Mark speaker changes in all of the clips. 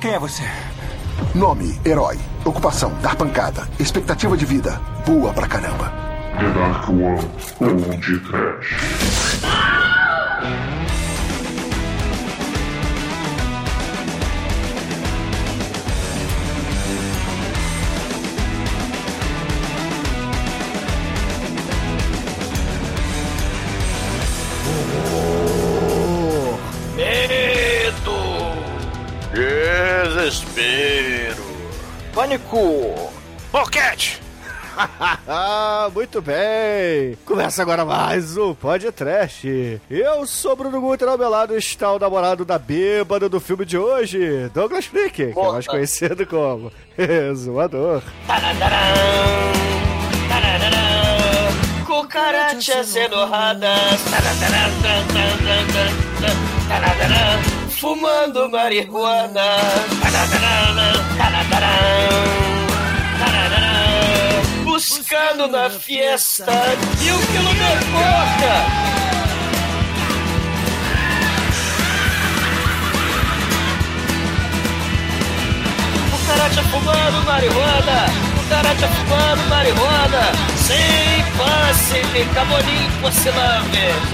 Speaker 1: Quem é você?
Speaker 2: Nome, herói. Ocupação, dar pancada. Expectativa de vida, boa pra caramba.
Speaker 3: The Dark One ou de Trash.
Speaker 4: Desespero! Pânico! Boquete!
Speaker 5: Muito bem! Começa agora mais um Podcast. Eu sou Bruno Guter, ao meu lado está o namorado da bêbada do filme de hoje, Douglas Freak, que é mais conhecido como
Speaker 4: tarararã, Cucarachas enorradas. Fumando marihuana. Buscando na fiesta e o quilo de coca. Cucaracha fumando marihuana, cucaracha fumando marihuana, sem passe, camolim porcelana.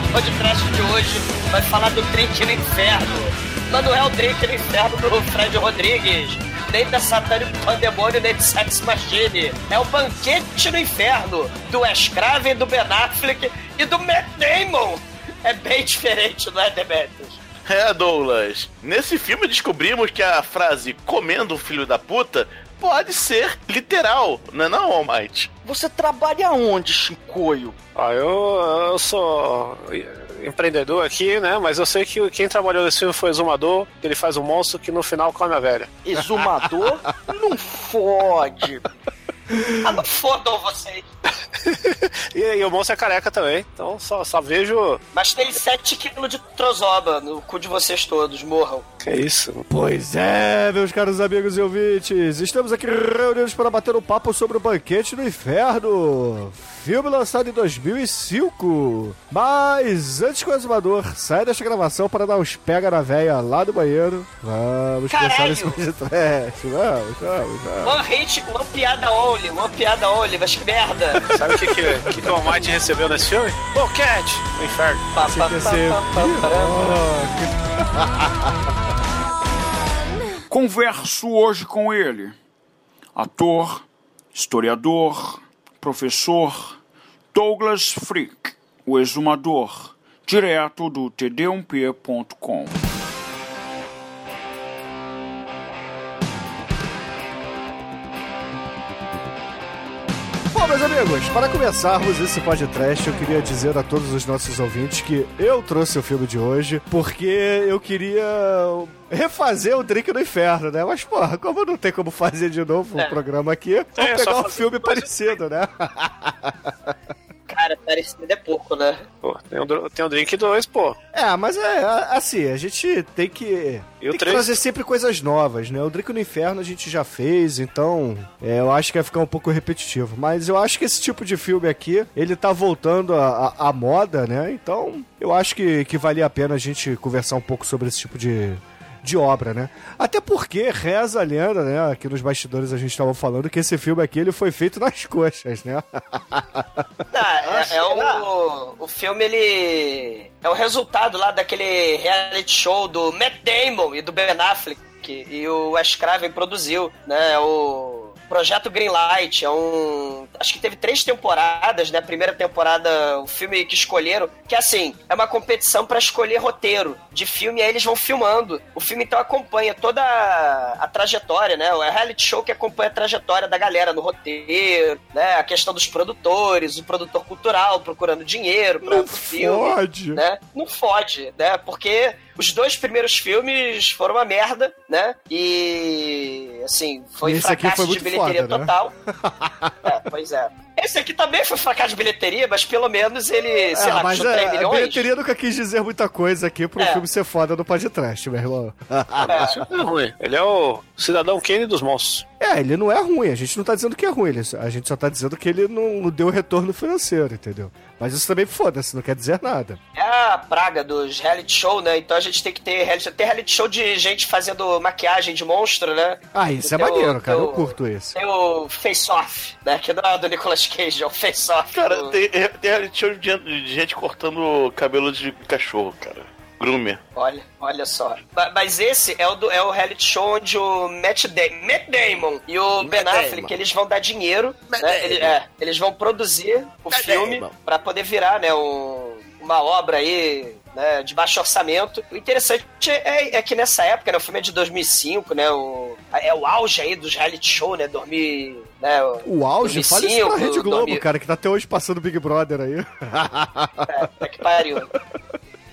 Speaker 4: O podcast de hoje vai falar do drink no inferno. Mas não é o drink no inferno do Fred Rodrigues, nem da Satânico Pandemônio, nem de Sex Machine. É o banquete no inferno do Wes Craven, do Ben Affleck e do Matt Damon. É bem diferente, não é, Demetrius?
Speaker 6: É, Douglas. Nesse filme descobrimos que a frase comendo um filho da puta pode ser literal, não é não, All Might?
Speaker 4: Você trabalha onde, Chicoio?
Speaker 7: Ah, eu, eu sou empreendedor aqui, né? Mas eu sei que quem trabalhou nesse filme foi Exumador, que ele faz um monstro que no final come a velha.
Speaker 4: Exumador? não fode. Ah, não fodam vocês.
Speaker 7: E, e o monstro é careca também, então só, só vejo.
Speaker 4: Mas tem 7kg de trozoba no cu de vocês todos, morram.
Speaker 7: Que isso?
Speaker 5: Pois é, meus caros amigos e ouvintes, estamos aqui reunidos para bater um papo sobre o Banquete no Inferno, filme lançado em 2005. Mas antes que o exumador saia desta gravação para dar uns pega na véia lá do banheiro, vamos pensar
Speaker 4: Caralho!
Speaker 5: nesse podcast. Vamos, vamos, vamos.
Speaker 4: One hit, uma piada uma piada only, mas que merda.
Speaker 7: Sabe o que, que, que, que o Almighty recebeu nesse filme? Boquete! No inferno.
Speaker 4: Pá,
Speaker 5: Quer
Speaker 4: pá,
Speaker 5: ser.
Speaker 1: Converso hoje com ele. Ator, historiador, professor Douglas Freak, o exumador, direto do td1p.com.
Speaker 5: Bom, meus amigos, para começarmos esse podcast, eu queria dizer a todos os nossos ouvintes que eu trouxe o filme de hoje porque eu queria refazer o Drink no Inferno, né? Mas, porra, como não tem como fazer de novo o
Speaker 4: É.
Speaker 5: programa aqui, vamos
Speaker 7: É, só
Speaker 5: pegar um filme parecido, né?
Speaker 4: Cara, parecido é pouco, né?
Speaker 7: Pô, tem um, tem um drink 2, pô.
Speaker 5: É, mas é a- assim, a gente tem que,
Speaker 7: E o
Speaker 5: tem que trazer sempre coisas novas, né? O Drink no Inferno a gente já fez, então é, eu acho que vai ficar um pouco repetitivo. Mas eu acho que esse tipo de filme aqui, ele tá voltando à moda, né? Então eu acho que, que valia a pena a gente conversar um pouco sobre esse tipo de, de obra, né? Até porque reza a lenda, né? Aqui nos bastidores a gente estava falando que esse filme aqui ele foi feito nas coxas, né?
Speaker 4: Não, é, é o, o filme, ele é o resultado lá daquele reality show do Matt Damon e do Ben Affleck, que, e o Wes Craven produziu, né? O Projeto Greenlight, é um... Acho que teve três temporadas, né? A primeira temporada, o filme que escolheram, que assim, é uma competição pra escolher roteiro de filme, e aí eles vão filmando. O filme, então, acompanha toda a, a trajetória, né? É reality show que acompanha a trajetória da galera no roteiro, né? A questão dos produtores, o produtor cultural procurando dinheiro pra,
Speaker 5: Não
Speaker 4: pro filme
Speaker 5: fode.
Speaker 4: né? Não fode, né? Porque os dois primeiros filmes foram uma merda, né? E assim, foi
Speaker 5: Esse
Speaker 4: fracasso
Speaker 5: foi
Speaker 4: de bilheteria
Speaker 5: foda, né?
Speaker 4: total. é, pois é. Esse aqui também foi fracasso de bilheteria, mas pelo menos ele, sei
Speaker 5: É,
Speaker 4: lá,
Speaker 5: mas
Speaker 4: custou 3
Speaker 5: é, a
Speaker 4: milhões.
Speaker 5: bilheteria nunca quis dizer muita coisa aqui pro
Speaker 4: É.
Speaker 5: filme ser foda no podcast, meu irmão.
Speaker 7: Não é ruim. Ele é o cidadão Kane dos monstros.
Speaker 5: É, ele não é ruim, a gente não tá dizendo que é ruim, a gente só tá dizendo que ele não deu retorno financeiro, entendeu? Mas isso também foda-se, não quer dizer nada.
Speaker 4: É a praga dos reality show, né? Então a gente tem que ter reality, ter reality show de gente fazendo maquiagem de monstro, né?
Speaker 5: Ah, isso é
Speaker 4: Tem o-
Speaker 5: maneiro, cara,
Speaker 4: tem
Speaker 5: eu
Speaker 4: o-
Speaker 5: curto esse.
Speaker 4: Tem o Face Off, né? Que não é do Nicolas Cage, é o Face Off.
Speaker 6: Cara,
Speaker 4: do-
Speaker 6: tem, tem reality show de, de gente cortando cabelo de cachorro, cara. Groomer.
Speaker 4: Olha, olha só. Ma- Mas esse é o, do, é o reality show onde o Matt, Da- Matt Damon e o Ben Affleck,
Speaker 6: Damon.
Speaker 4: eles vão dar dinheiro,
Speaker 6: Matt
Speaker 4: né? Ele- é, eles vão produzir o
Speaker 6: Matt
Speaker 4: filme pra poder virar, né, um- uma obra aí, né, de baixo orçamento. O interessante é, é que nessa época, né, o filme é de 2005, né, o, é o auge aí dos reality show, né, 2000, né,
Speaker 5: O auge, fala isso pra
Speaker 4: 2005,
Speaker 5: Rede Globo,
Speaker 4: 2000.
Speaker 5: cara, que tá até hoje passando Big Brother aí.
Speaker 4: É, é que pariu.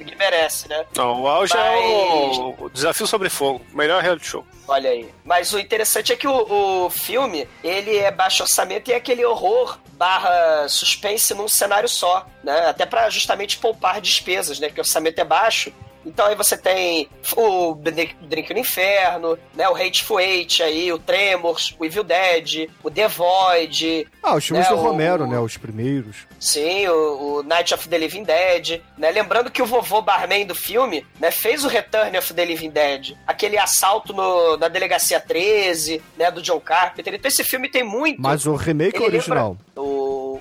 Speaker 4: Que merece, né?
Speaker 7: Não, o auge
Speaker 4: Mas-
Speaker 7: é o, o Desafio Sobre Fogo, o melhor reality show.
Speaker 4: Olha aí. Mas o interessante é que o, o filme, ele é baixo orçamento e é aquele horror barra suspense num cenário só, né? Até pra justamente poupar despesas, né? Porque o orçamento é baixo. Então aí você tem o Drink no Inferno, né? O Hateful Eight aí, o Tremors, o Evil Dead, o The Void,
Speaker 5: Ah, os filmes
Speaker 4: É,
Speaker 5: do
Speaker 4: o-
Speaker 5: Romero, né, os primeiros.
Speaker 4: Sim, o, o Night of the Living Dead, né? Lembrando que o vovô barman do filme, né, fez o Return of the Living Dead, aquele assalto no, na delegacia 13, né, do John Carpenter. Então esse filme tem muito
Speaker 5: Mas o remake
Speaker 4: Ele
Speaker 5: original.
Speaker 4: o,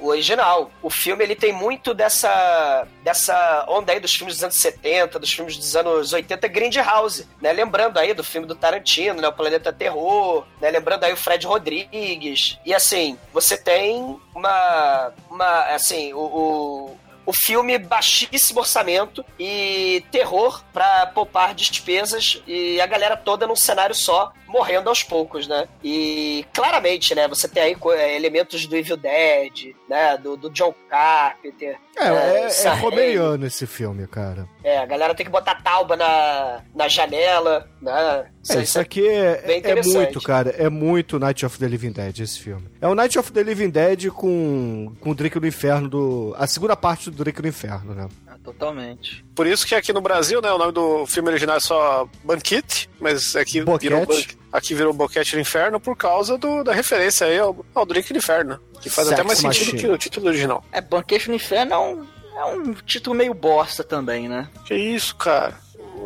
Speaker 4: o original. O filme ele tem muito dessa dessa onda aí dos filmes dos anos 70, dos filmes dos anos 80, Grindhouse, né? Lembrando aí do filme do Tarantino, né? O Planeta Terror, né? Lembrando aí o Fred Rodrigues. E assim, você tem uma uma assim, o, o o filme baixíssimo orçamento e terror pra poupar despesas e a galera toda num cenário só, morrendo aos poucos, né? E claramente, né, você tem aí é, elementos do Evil Dead, né, do, do John Carpenter.
Speaker 5: É, é, é
Speaker 4: Sam Raimi.
Speaker 5: romeriano esse filme, cara.
Speaker 4: É, a galera tem que botar tauba na, na janela, né?
Speaker 5: É, isso aqui é,
Speaker 4: bem
Speaker 5: é
Speaker 4: interessante.
Speaker 5: muito, cara. É muito Night of the Living Dead, esse filme. É o Night of the Living Dead com, com o Drake do Inferno do. A segunda parte do Drake do Inferno, né?
Speaker 8: Totalmente.
Speaker 7: Por isso que aqui no Brasil, né, o nome do filme original é só Banquete, mas aqui
Speaker 5: Boquete.
Speaker 7: virou, aqui virou Boquete do Inferno por causa do- da referência aí ao, ao Drink do Inferno, que faz
Speaker 5: Sex
Speaker 7: até mais sentido
Speaker 5: Machine.
Speaker 7: que o título original.
Speaker 8: É, Banquete no Inferno é um, é um título meio bosta também, né?
Speaker 7: Que isso, cara?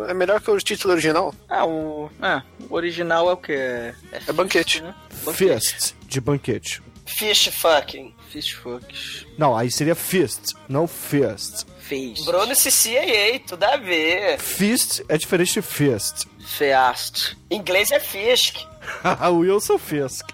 Speaker 7: É melhor que o título original.
Speaker 8: Ah, o, é, o original é o que? É,
Speaker 7: É banquete.
Speaker 8: né?
Speaker 5: Fist, de banquete.
Speaker 4: Fish fucking.
Speaker 8: Fish fucks.
Speaker 5: Não, aí seria Fist, não Fist.
Speaker 8: Feast.
Speaker 4: Bruno CCAA, tudo a ver.
Speaker 5: Fist é diferente de Fist.
Speaker 8: Feast.
Speaker 4: Em inglês é Fisk.
Speaker 5: Wilson Fisk.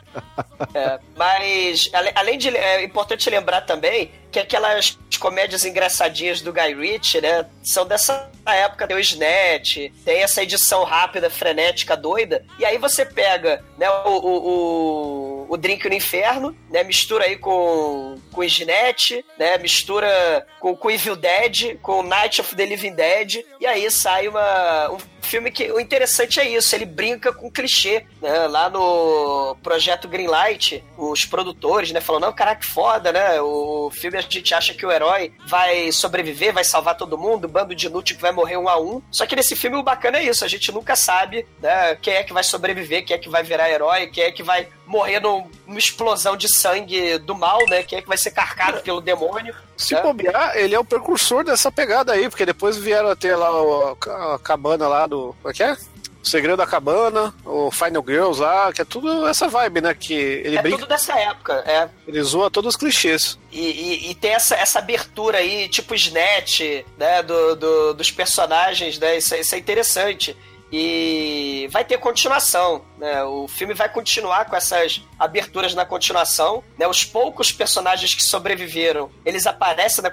Speaker 4: É, mas, além de. É importante lembrar também que aquelas comédias engraçadinhas do Guy Ritchie, né? São dessa época. Tem o Snatch, tem essa edição rápida, frenética, doida. E aí você pega, né, o. o, o, o Drink no Inferno, né? Mistura aí com, com Snatch, né? Mistura com, com Evil Dead, com Night of the Living Dead. E aí sai uma, um filme que o interessante é isso, ele brinca com clichê, né? Lá no projeto Greenlight, os produtores, né, falam: "Não, caraca, que foda, né? O filme a gente acha que o herói vai sobreviver, vai salvar todo mundo, bando de inútil que vai morrer um a um". Só que nesse filme o bacana é isso, a gente nunca sabe, né, quem é que vai sobreviver, quem é que vai virar herói, quem é que vai morrer num- numa explosão de sangue do mal, né? Quem é que vai ser carcado pelo demônio.
Speaker 7: Se
Speaker 4: né?
Speaker 7: bobear, ele é o precursor dessa pegada aí, porque depois vieram a ter lá o- a cabana lá do. Como é que é? O Segredo da Cabana, o Final Girls lá, que é tudo essa vibe, né? Que ele
Speaker 4: É
Speaker 7: brinca,
Speaker 4: tudo dessa época, é.
Speaker 7: ele zoa todos os clichês.
Speaker 4: E, e- e tem essa, essa abertura aí, tipo Snatch, né, do, do- dos personagens, né, isso, é- isso é interessante. E vai ter continuação, né, o filme vai continuar com essas aberturas na continuação, né, os poucos personagens que sobreviveram, eles aparecem na,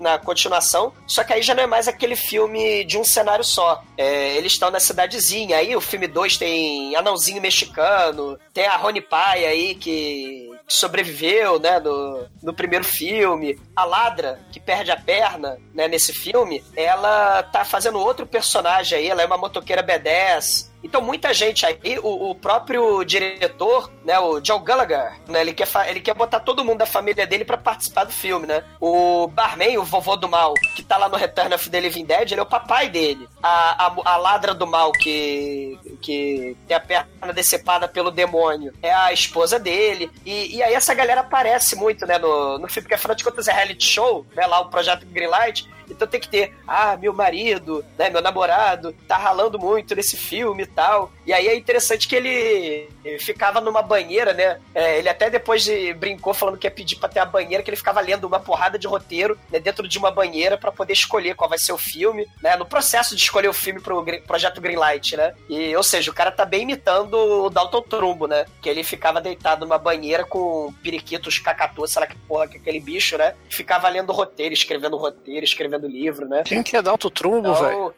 Speaker 4: na continuação, só que aí já não é mais aquele filme de um cenário só, É, eles estão na cidadezinha, aí o filme 2 tem Anãozinho Mexicano, tem a Rony Pai aí que sobreviveu, né, no, no primeiro filme. a ladra, que perde a perna, né, nesse filme, ela tá fazendo outro personagem aí, ela é uma motoqueira B10, então, muita gente aí, o, o, próprio diretor, né, o Joe Gallagher, né, ele quer, ele quer botar todo mundo da família dele para participar do filme, né? O Barman, o vovô do mal, que tá lá no Return of the Living Dead, ele é o papai dele. A, a, a ladra do mal, que, que tem a perna decepada pelo demônio, é a esposa dele. E, e aí essa galera aparece muito, né, no, no filme, porque afinal de contas é reality show, né, lá o Projeto Greenlight. Então tem que ter, ah, meu marido, né, meu namorado, tá ralando muito nesse filme tal. E aí é interessante que ele ficava numa banheira, né? É, ele até depois de brincou falando que ia pedir pra ter a banheira, que ele ficava lendo uma porrada de roteiro né, dentro de uma banheira para poder escolher qual vai ser o filme, né? No processo de escolher o filme pro projeto Greenlight, né? E, ou seja, o cara tá bem imitando o Dalton Trumbo, né? Que ele ficava deitado numa banheira com periquitos, cacatu, sei lá que porra que é aquele bicho, né? Ficava lendo roteiro, escrevendo roteiro, escrevendo livro, né?
Speaker 7: Quem que é Dalton Trumbo, então, velho?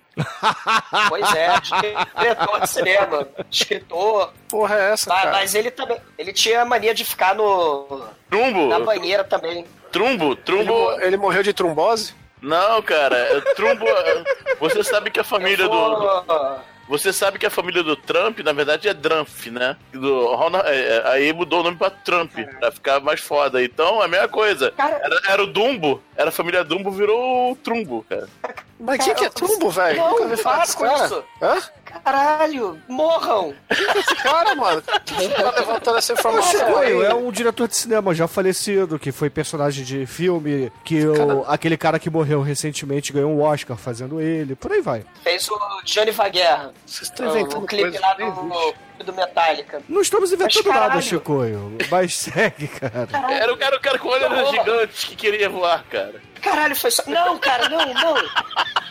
Speaker 4: Pois é, diretor de cinema, escritor.
Speaker 7: Porra, é essa? Mas,
Speaker 4: cara? mas ele também. Ele tinha mania de ficar no.
Speaker 6: Trumbo?
Speaker 4: Na banheira também.
Speaker 6: Trumbo? Trumbo.
Speaker 7: Ele, ele morreu de trombose?
Speaker 6: Não, cara, Trumbo. Você sabe que a família vou... do. Você sabe que a família do Trump, na verdade, é Trump, né? Do Ronald, é, é, aí mudou o nome pra Trump, pra ficar mais foda. Então, é a mesma coisa. Era, era o Dumbo, era a família Dumbo, virou o Trumbo, cara.
Speaker 7: Mas o que, que é Trumbo, velho?
Speaker 4: Não, Nunca vi falar com isso. Hã? Caralho, morram!
Speaker 7: É esse cara, mano? Tá levantando essa informação
Speaker 5: aí. É um diretor de cinema já falecido, que foi personagem de filme, que o, aquele cara que morreu recentemente ganhou um Oscar fazendo ele, por aí vai.
Speaker 4: Fez o Johnny Vaguerra. Vocês estão inventando um clipe lá do, do Metallica.
Speaker 5: Não estamos inventando mas, nada, Chicoio. Mas segue, cara.
Speaker 6: Era o cara, o cara com olhos gigantes que queria voar, cara.
Speaker 4: Caralho, foi só. Não, cara, não, não.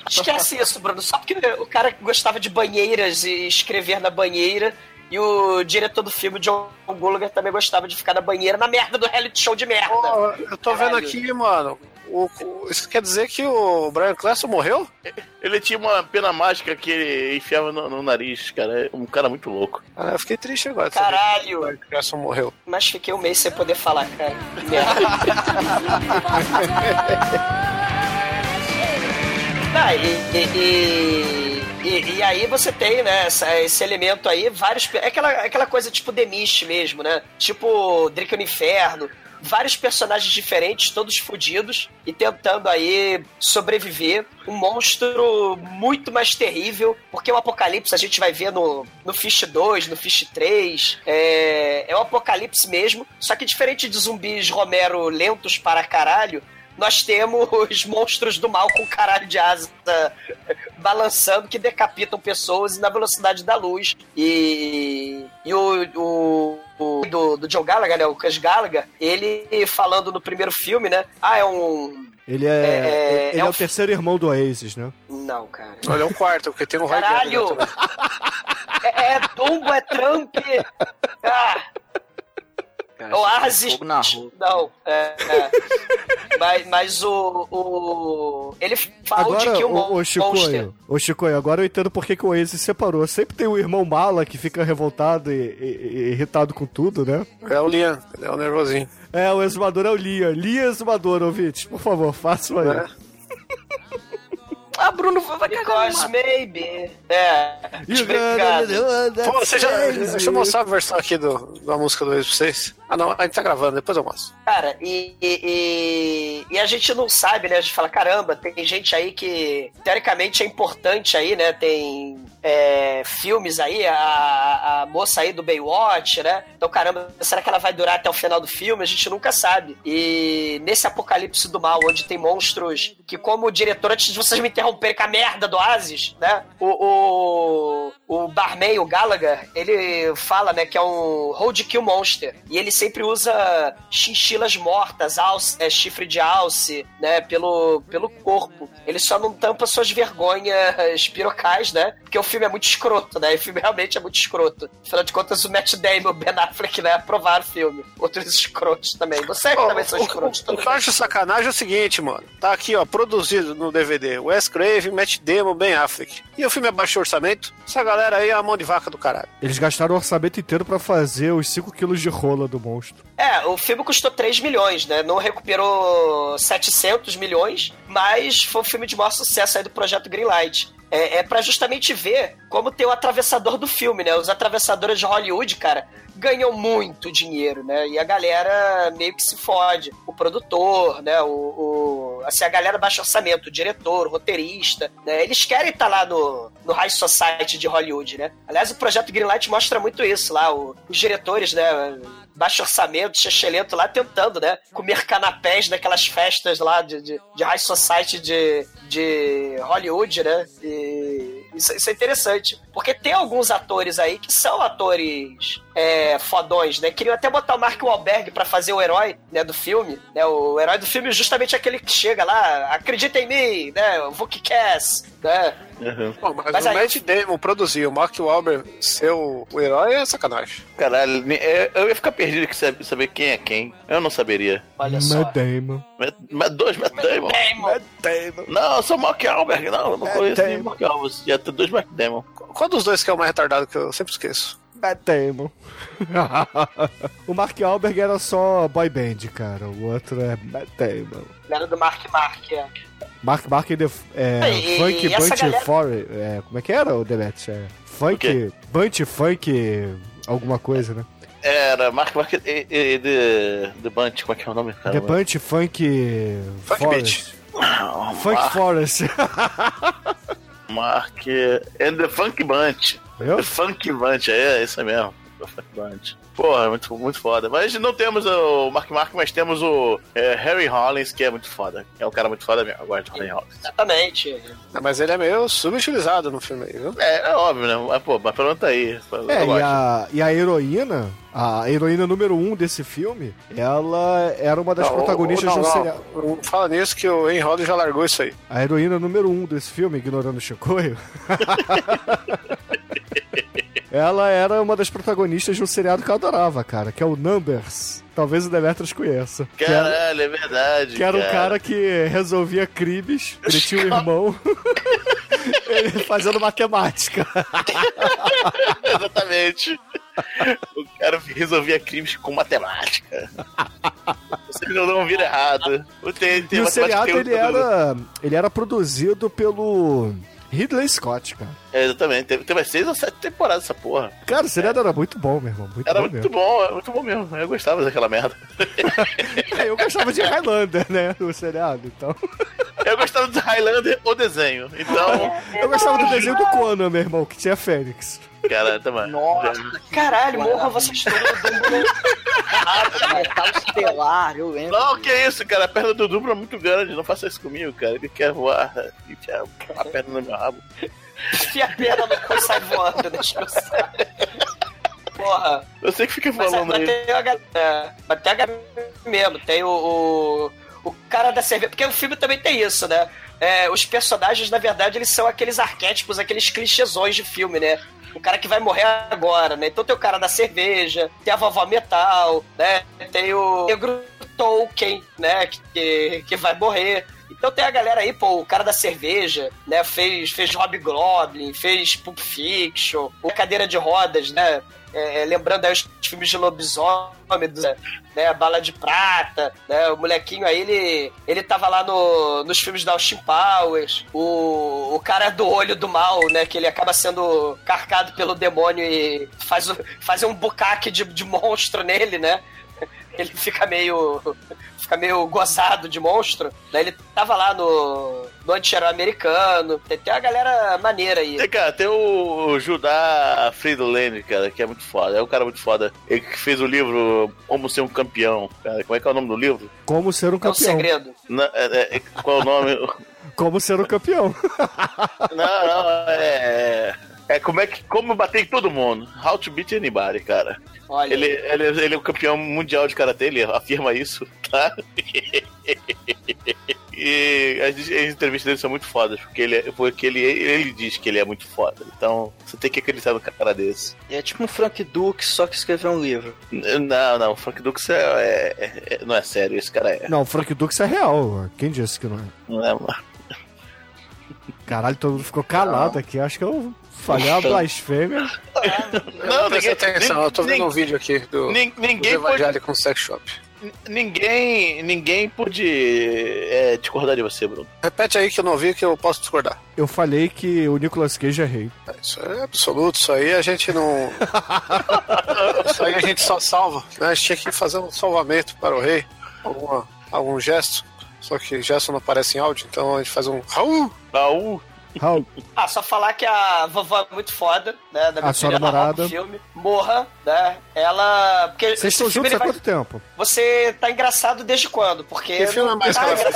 Speaker 4: Esquece isso, Bruno. Só porque o cara gostava de banheiras e escrever na banheira. E o diretor do filme, John Gallagher, também gostava de ficar na banheira na merda do reality show de merda. Oh,
Speaker 7: eu tô Caralho. vendo aqui, mano. O, o, isso quer dizer que o Brian Cranston morreu?
Speaker 6: Ele tinha uma pena mágica que ele enfiava no, no nariz, cara. É um cara muito louco.
Speaker 7: Ah, eu fiquei triste agora.
Speaker 4: Caralho! O
Speaker 7: Brian Cranston morreu.
Speaker 4: Mas fiquei um mês sem poder falar, cara. Merda. Ah, e, e, e, e, aí você tem, né, essa, esse elemento aí, vários. É aquela, aquela coisa tipo The Mist mesmo, né? Tipo Drake no Inferno. Vários personagens diferentes, todos fodidos, e tentando aí sobreviver. Um monstro muito mais terrível, porque o apocalipse a gente vai ver no, no Fish 2, no Fish 3. É, é um apocalipse mesmo, só que diferente de zumbis Romero lentos para caralho, nós temos monstros do mal com caralho de asa balançando que decapitam pessoas na velocidade da luz. E, e o, o, o do, do John Gallagher, né, o Cus Gallagher, ele falando no primeiro filme, né? Ah, é um.
Speaker 5: Ele é, é, ele é, é o terceiro irmão do Oasis, né?
Speaker 4: Não, cara.
Speaker 7: Olha, é um quarto, porque tem um
Speaker 4: Caralho! é, é Dumbo, é Trump. Ah! Cara, Oasis. Não, é, é. mas, mas o, o. Ele fala
Speaker 5: agora,
Speaker 4: de que
Speaker 5: o, o, o Chicoio, o Chicoio, agora eu entendo por que, que o Oasis separou. Sempre tem o irmão mala que fica revoltado e, e, e irritado com tudo, né?
Speaker 7: É o ele é o nervosinho.
Speaker 5: É, o exumador é o Liam. Liam exumador, ouvinte. Por favor, façam aí. É.
Speaker 4: Ah, Bruno, vai cagar Because maybe. É. Obrigado.
Speaker 7: Pô, você já, deixa eu mostrar a versão aqui do, da música do ex pra vocês. Ah, não, a gente tá gravando, depois eu mostro.
Speaker 4: Cara, e, e, e, a gente não sabe, né? A gente fala, caramba, tem gente aí que teoricamente é importante aí, né? Tem é, filmes aí, a, a moça aí do Baywatch, né? Então, caramba, será que ela vai durar até o final do filme? A gente nunca sabe. E nesse apocalipse do mal, onde tem monstros que, como diretor, antes de vocês me interromperem com a merda do Oasis, né? O, o, o barman, o Gallagher, ele fala, né, que é um hold kill monster. E ele sempre usa chinchilas mortas, alce, é, chifre de alce, né, pelo, pelo corpo. Ele só não tampa suas vergonhas pirocais, né? Porque o filme é muito escroto, né? E o filme realmente é muito escroto. Afinal de contas, o Matt Damon e o Ben Affleck, né, aprovaram o filme. Outros escrotos também. Vocês
Speaker 7: Ó,
Speaker 4: também são escrotos.
Speaker 7: O, o, o que eu acho sacanagem é o seguinte, mano. Tá aqui, ó, produzido no DVD. Wes Craven, Matt Damon, Ben Affleck. E o filme é baixo orçamento? Essa galera aí é a mão de vaca do caralho.
Speaker 5: Eles gastaram o orçamento inteiro pra fazer os 5 quilos de rola do monstro.
Speaker 4: É, o filme custou 3 milhões, né? Não recuperou 700 milhões, mas foi um filme de maior sucesso aí do projeto Greenlight. É, é para justamente ver como tem o atravessador do filme, né? Os atravessadores de Hollywood, cara, ganham muito dinheiro, né? E a galera meio que se fode. O produtor, né? O, o- assim, a galera baixo orçamento, o diretor, o roteirista, né? Eles querem estar lá no, no High Society de Hollywood, né? Aliás, o projeto Greenlight mostra muito isso lá. o- os diretores, né? Baixo orçamento, chechelento lá tentando, né? Comer canapés naquelas festas lá de, de, de High Society de, de Hollywood, né? E isso, isso é interessante. Porque tem alguns atores aí que são atores é, fodões, né? Queriam até botar o Mark Wahlberg pra fazer o herói né, do filme. Né? O herói do filme é justamente aquele que chega lá, acredita em mim, né? Que Cass, né?
Speaker 7: Bom, mas,
Speaker 4: Mas
Speaker 7: o
Speaker 4: aí-
Speaker 7: Matt Damon produzir o Mark Wahlberg ser o, o herói é sacanagem.
Speaker 6: Caralho, é, eu ia ficar perdido que saber, saber quem é quem. Eu não saberia.
Speaker 4: Olha só.
Speaker 5: Matt Damon.
Speaker 6: Matt- Matt- Dois Matt Damon.
Speaker 4: Damon.
Speaker 6: Não, eu sou o Mark Alberg. Não, eu não conheço nem o Mark Alberg. Já tem dois Matt Damon.
Speaker 7: Qual dos dois que é o mais retardado que eu sempre esqueço?
Speaker 5: Matt Damon. o Mark Alberg era só boy band, cara. O outro é Matt Damon.
Speaker 4: Era do Mark Mark, é.
Speaker 5: Mark Mark e The, é,
Speaker 4: E-
Speaker 5: Funk
Speaker 4: e
Speaker 5: Bunch
Speaker 4: galera-
Speaker 5: Forest. É, como é que era o Demet? É, funk. Bunch Funk. Alguma coisa, né?
Speaker 6: Era Mark Mark e, e, The, The Bunch, como é que é o nome?
Speaker 5: The Bunch Funk.
Speaker 7: Funk
Speaker 5: Forest. Funk
Speaker 6: Mark,
Speaker 5: Forest.
Speaker 6: Mark and The Funk Bunch.
Speaker 5: Viu?
Speaker 6: The Funk Bunch, é, é isso mesmo. Funk Bunch. Porra, muito, muito foda. Mas não temos o Mark Mark, mas temos o é, Harry Hollins, que é muito foda. É um cara muito foda mesmo. Eu gosto do Harry Hollins.
Speaker 4: Exatamente.
Speaker 7: Ah, Mas ele é meio subutilizado no filme aí, viu?
Speaker 6: É, é óbvio, né? Mas, pô, mas pronto aí. Eu
Speaker 5: É, e a, e a heroína, a heroína número um desse filme, ela era uma das
Speaker 7: Não,
Speaker 5: protagonistas
Speaker 7: não,
Speaker 5: de um
Speaker 7: não.
Speaker 5: seriado.
Speaker 7: Fala nisso que o Henry Rollins já largou isso aí.
Speaker 5: A heroína número um desse filme, ignorando o Chicoio. ela era uma das protagonistas de um seriado que eu adorava, cara, que é o Numbers. Talvez o Demetrius conheça. Que era,
Speaker 6: Caralho, é verdade.
Speaker 5: que era um cara que resolvia crimes, ele tinha um irmão. ele fazendo matemática.
Speaker 6: Exatamente. O cara resolvia crimes com matemática. Vocês não vão vir errado. O tem
Speaker 5: E o seriado ele era, ele era produzido pelo Ridley Scott, cara.
Speaker 6: É, exatamente. Teve, teve seis ou sete temporadas essa porra.
Speaker 5: Cara, o seriado era muito bom, meu irmão. Muito
Speaker 6: Era
Speaker 5: bom
Speaker 6: muito
Speaker 5: mesmo.
Speaker 6: bom, é muito bom mesmo. Eu gostava daquela merda.
Speaker 5: Eu gostava de Highlander, né? O seriado, então.
Speaker 6: Eu gostava do Highlander ou desenho. Então,
Speaker 5: Eu gostava do desenho do Conan, meu irmão, que tinha Fênix.
Speaker 6: Cara, também.
Speaker 8: Nossa,
Speaker 4: Caralho, morra vocês todos.
Speaker 8: metal estelar, eu lembro.
Speaker 6: Não, que isso, cara. A perna do Dubro é muito grande. Não faça isso comigo, cara. Ele quer voar e enfiar a perna no meu rabo.
Speaker 4: Enfia a perna no cu e sai voando, deixa eu saber. Porra.
Speaker 6: Eu sei que fica
Speaker 4: Mas,
Speaker 6: falando
Speaker 4: mas
Speaker 6: aí.
Speaker 4: tem a galera. Mas tem galera mesmo. Tem o, o, o cara da cerveja. Porque o filme também tem isso, né? É, os personagens, na verdade, eles são aqueles arquétipos, aqueles clichêsões de filme, né? O cara que vai morrer agora, né? Então tem o cara da cerveja, tem a vovó metal, né? Tem o negro Tolkien, né? Que, que vai morrer. Então tem a galera aí, pô, o cara da cerveja, né? Fez, fez Hobgoblin, fez Pulp Fiction, o Cadeira de Rodas, né? É, lembrando aí os filmes de lobisomem, né? Bala de Prata, né? O molequinho aí, ele, ele tava lá no, nos filmes da Austin Powers. O, o cara do olho do mal, né? Que ele acaba sendo carcado pelo demônio e faz, faz um bucaque de, de monstro nele, né? Ele fica meio. Fica meio gozado de monstro. Né? Ele tava lá no, no anti-herói americano. Tem, tem uma galera maneira aí.
Speaker 6: Tem, cara, tem o Judá Friedland, cara, que é muito foda. É um cara muito foda. Ele que fez o livro Como Ser um Campeão. Cara, como é que é o nome do livro?
Speaker 5: Como ser um
Speaker 4: É um
Speaker 5: campeão.
Speaker 4: segredo.
Speaker 6: Na- é- é- qual é o nome?
Speaker 5: Como ser um campeão.
Speaker 6: Não, não, é. É como é que. Como bater em todo mundo. How to beat anybody, cara.
Speaker 4: Olha.
Speaker 6: Ele, ele, ele é o campeão mundial de karatê, ele afirma isso, tá? e as, as entrevistas dele são muito fodas, porque ele, é- porque ele, ele diz que ele é muito foda. Então, você tem que acreditar no cara desse.
Speaker 8: É tipo um Frank Duke, só que escreveu um livro.
Speaker 6: Não, não, o Frank Dux é, é- é- não é sério, esse cara é.
Speaker 5: Não, o Frank Dux é real. Quem disse que não é?
Speaker 6: Não é, mano.
Speaker 5: Caralho, todo mundo ficou calado aqui. Acho que eu falhei uma blasfêmia.
Speaker 6: Não,
Speaker 7: Presta
Speaker 6: ninguém,
Speaker 7: atenção, eu tô vendo um vídeo aqui do,
Speaker 6: nin-
Speaker 7: do
Speaker 6: ninguém pode
Speaker 7: Evangelho com Sex Shop.
Speaker 6: Ninguém, ninguém pôde é, discordar de você, Bruno.
Speaker 7: Repete aí que eu não vi que eu posso discordar.
Speaker 5: Eu falei que o Nicolas Cage é rei.
Speaker 7: Isso é absoluto, isso aí a gente não. isso aí a gente só salva. Né? A gente tinha que fazer um salvamento para o rei. Alguma, algum gesto. Só que gesto não aparece em áudio, então a gente faz um. Raul!
Speaker 6: Raul!
Speaker 5: Raul.
Speaker 4: Ah, só falar que a vovó é muito foda, né? Da
Speaker 5: A
Speaker 4: minha
Speaker 5: sua
Speaker 4: filha, ela
Speaker 5: namorada.
Speaker 4: filme. Morra, né? Ela. Porque
Speaker 5: Vocês estão juntos há
Speaker 4: vai-
Speaker 5: quanto tempo?
Speaker 4: Você tá engraçado desde quando? Porque.
Speaker 7: Que filme é mais
Speaker 4: tá
Speaker 7: que ela fez?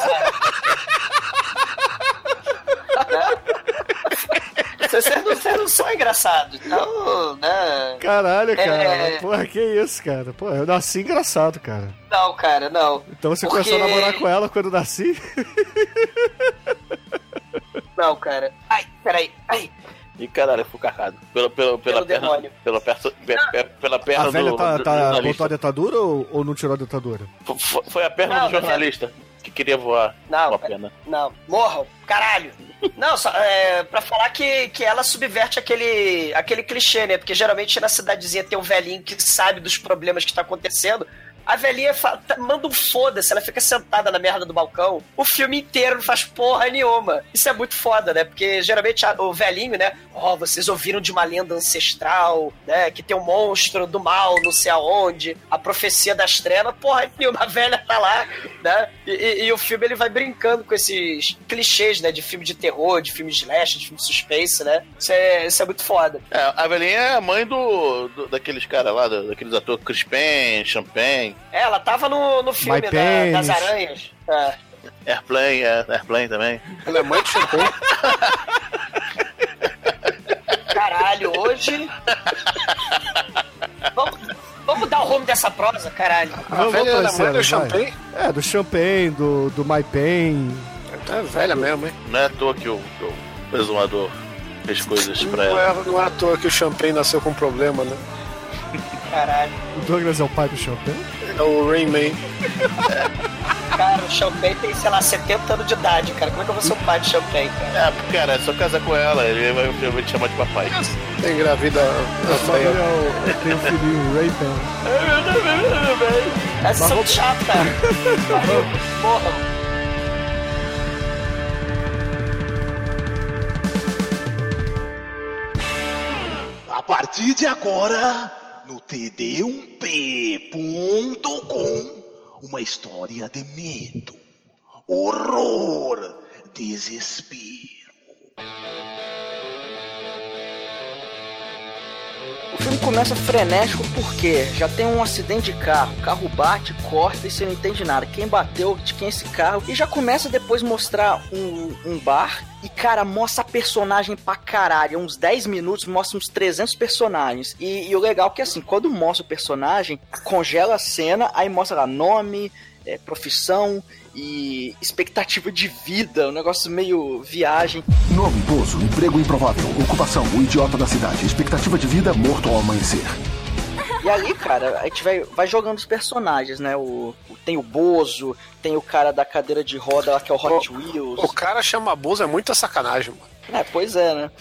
Speaker 4: Você, você, não, você não só engraçado. Então, né?
Speaker 5: Caralho, cara.
Speaker 4: É.
Speaker 5: Porra, que isso, cara. Pô, eu nasci engraçado, cara.
Speaker 4: Não, cara, não.
Speaker 5: Então você
Speaker 4: Porque-
Speaker 5: começou a namorar com ela quando eu nasci?
Speaker 4: Não, cara. Ai, peraí. Ai,
Speaker 6: E caralho, eu fui carcado. Pela, pela, pela
Speaker 4: Pelo
Speaker 6: perna.
Speaker 4: demônio.
Speaker 6: Pela, pela perna
Speaker 5: A velha
Speaker 6: do,
Speaker 5: tá,
Speaker 6: do
Speaker 5: tá
Speaker 6: jornalista.
Speaker 5: botou a dentadura ou, ou não tirou a dentadura?
Speaker 6: Foi- Foi a perna
Speaker 4: Não,
Speaker 6: do jornalista que queria voar
Speaker 4: Não,
Speaker 6: com a
Speaker 4: cara.
Speaker 6: pena.
Speaker 4: Não, morram, caralho. Não, só é, pra falar que, que ela subverte aquele, aquele clichê, né? Porque geralmente na cidadezinha tem um velhinho que sabe dos problemas que tá acontecendo. A velhinha fa- tá- manda um foda-se, ela fica sentada na merda do balcão. O filme inteiro não faz porra nenhuma. Isso é muito foda, né? Porque geralmente a- o velhinho, né? Ó, vocês ouviram de uma lenda ancestral, né? Que tem um monstro do mal, não sei aonde, a profecia das trevas. Porra nenhuma, a velha tá lá, né? E, e- e o filme ele vai brincando com esses clichês, né? De filme de terror, de filme de slash, de filme de suspense, né? Isso é, isso é muito foda.
Speaker 6: É, a velhinha é a mãe do, do- daqueles caras lá, do- daqueles atores Chris Penn, Champagne,
Speaker 4: É, ela tava no, no filme da-
Speaker 5: Penis.
Speaker 4: das aranhas. É.
Speaker 6: Airplane, é, Airplane também.
Speaker 7: Ela é mãe de shampoo.
Speaker 4: Caralho, hoje. vamos, vamos dar o rumo dessa prosa, caralho.
Speaker 7: A
Speaker 5: Vamos
Speaker 7: velha era do. Champagne.
Speaker 5: É, do Champagne, do, do My Pain.
Speaker 7: É velha mesmo, hein?
Speaker 6: Não é à toa que o, que o exumador fez coisas pra
Speaker 7: Não
Speaker 6: ela.
Speaker 7: é, não é à toa que o Champagne nasceu com problema, né?
Speaker 4: Caralho.
Speaker 5: O Douglas é o pai do Champagne?
Speaker 7: É o Rain Man.
Speaker 4: Cara, o Champagne tem, sei lá, 70 anos de idade, cara. Como é que eu vou ser o pai de Champagne, cara?
Speaker 6: É, cara, é só casar com ela, ele vai, ele vai te chamar de papai.
Speaker 7: Tem engravida a
Speaker 5: Só é o, tem o filhinho Ray Pan.
Speaker 4: Essa são chato, cara. Porra.
Speaker 9: A partir de agora, no td1p.com, uma história de medo, horror, desespero.
Speaker 8: O filme começa frenético porque já tem um acidente de carro, o carro bate, corta e você não entende nada. Quem bateu, de quem é esse carro? E já começa depois mostrar um, um bar e, cara, mostra personagem pra caralho. Uns 10 minutos mostra uns 300 personagens. E, e o legal é que, assim, quando mostra o personagem, congela a cena, aí mostra lá nome, é, profissão e expectativa de vida. Um negócio meio viagem.
Speaker 2: Nome, Bozo, emprego improvável, ocupação, o idiota da cidade, expectativa de vida, morto ao amanhecer.
Speaker 8: E ali, cara, a gente vai, vai jogando os personagens, né? O, o- tem o Bozo, tem o cara da cadeira de roda lá que é o Hot Wheels.
Speaker 7: O cara chama Bozo é muita sacanagem, mano.
Speaker 8: É, pois é, né?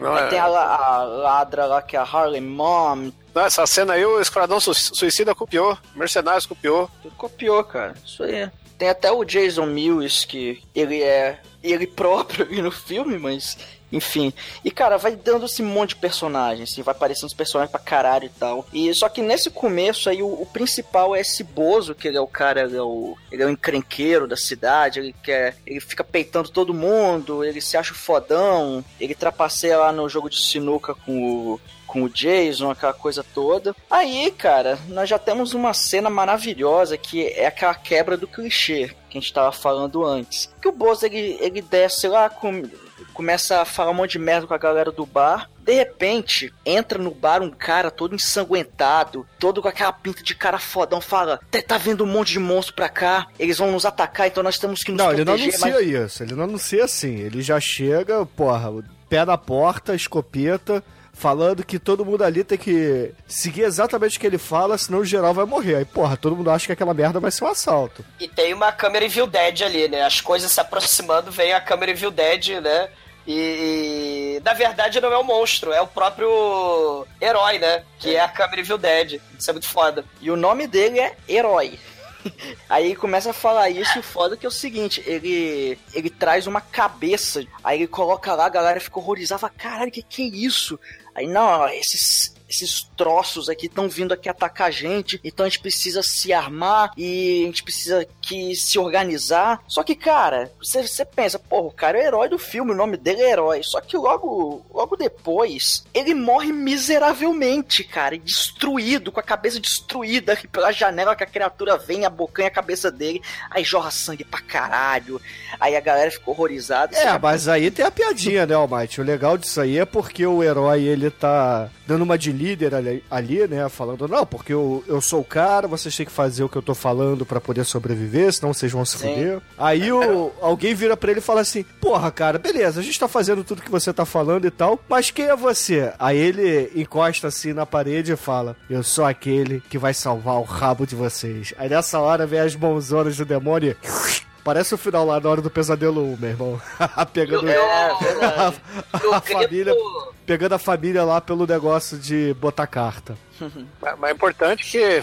Speaker 7: Não, é-
Speaker 8: Tem a, a ladra lá que é a Harley Mom.
Speaker 7: Não, essa cena aí, o Esquadrão Su- Suicida copiou, Mercenários copiou.
Speaker 8: Tudo copiou, cara. Isso aí. Tem até o Jason Mills, que ele é ele próprio ali no filme, mas enfim. E cara, vai dando esse monte de personagens, assim, vai aparecendo os personagens pra caralho e tal. E só que nesse começo aí o, o principal é esse Bozo, que ele é o cara, ele é o, ele é o encrenqueiro da cidade, ele quer, ele fica peitando todo mundo, ele se acha fodão, ele trapaceia lá no jogo de sinuca com o com o Jason, aquela coisa toda. Aí, cara, nós já temos uma cena maravilhosa que é aquela quebra do clichê que a gente tava falando antes. Que o Bozo ele, ele desce lá com, começa a falar um monte de merda com a galera do bar. De repente, entra no bar um cara todo ensanguentado, todo com aquela pinta de cara fodão, fala: tá, tá vendo um monte de monstro pra cá, eles vão nos atacar, então nós temos que nos
Speaker 5: Não, ele não
Speaker 8: proteger.
Speaker 5: anuncia
Speaker 8: mas-
Speaker 5: isso. Ele não anuncia assim. Ele já chega, porra, o pé na porta, escopeta, falando que todo mundo ali tem que seguir exatamente o que ele fala, senão o geral vai morrer. Aí, porra, todo mundo acha que aquela merda vai ser um assalto.
Speaker 4: E tem uma câmera Evil Dead ali, né? As coisas se aproximando, vem a câmera Evil Dead, né? E, e, na verdade não é o monstro, é o próprio herói, né? Que é, a câmera Evil Dead. Isso é muito foda.
Speaker 8: E o nome dele é Herói. Aí começa a falar isso e o foda que é o seguinte, ele ele traz uma cabeça, aí ele coloca lá, a galera fica horrorizada, fala, caralho, que que é isso? Aí não, esses esses troços aqui estão vindo aqui atacar a gente, então a gente precisa se armar e a gente precisa que se organizar. Só que, cara, você, você pensa, porra, o cara é o herói do filme, o nome dele é herói. Só que logo, logo depois, ele morre miseravelmente, cara, destruído, com a cabeça destruída pela janela que a criatura vem, abocanha a cabeça dele, aí jorra sangue pra caralho. Aí a galera ficou horrorizada.
Speaker 5: É, mas aí tem a piadinha, né, Almighty? O legal disso aí é porque o herói, ele tá dando uma de líder ali, ali, né, falando, não, porque eu, eu sou o cara, vocês têm que fazer o que eu tô falando pra poder sobreviver, senão vocês vão se
Speaker 8: Sim.
Speaker 5: fuder. Aí o, alguém vira pra ele e fala assim, porra, cara, beleza, a gente tá fazendo tudo que você tá falando e tal, mas quem é você? Aí ele encosta assim na parede e fala, eu sou aquele que vai salvar o rabo de vocês. Aí nessa hora vem as mãozonas do demônio e... Parece o final lá na hora do pesadelo 1, meu irmão. Pegando
Speaker 8: É.
Speaker 4: E o
Speaker 5: a
Speaker 4: grito-
Speaker 5: família pegando a família lá pelo negócio de botar carta.
Speaker 7: Mas, mas é importante que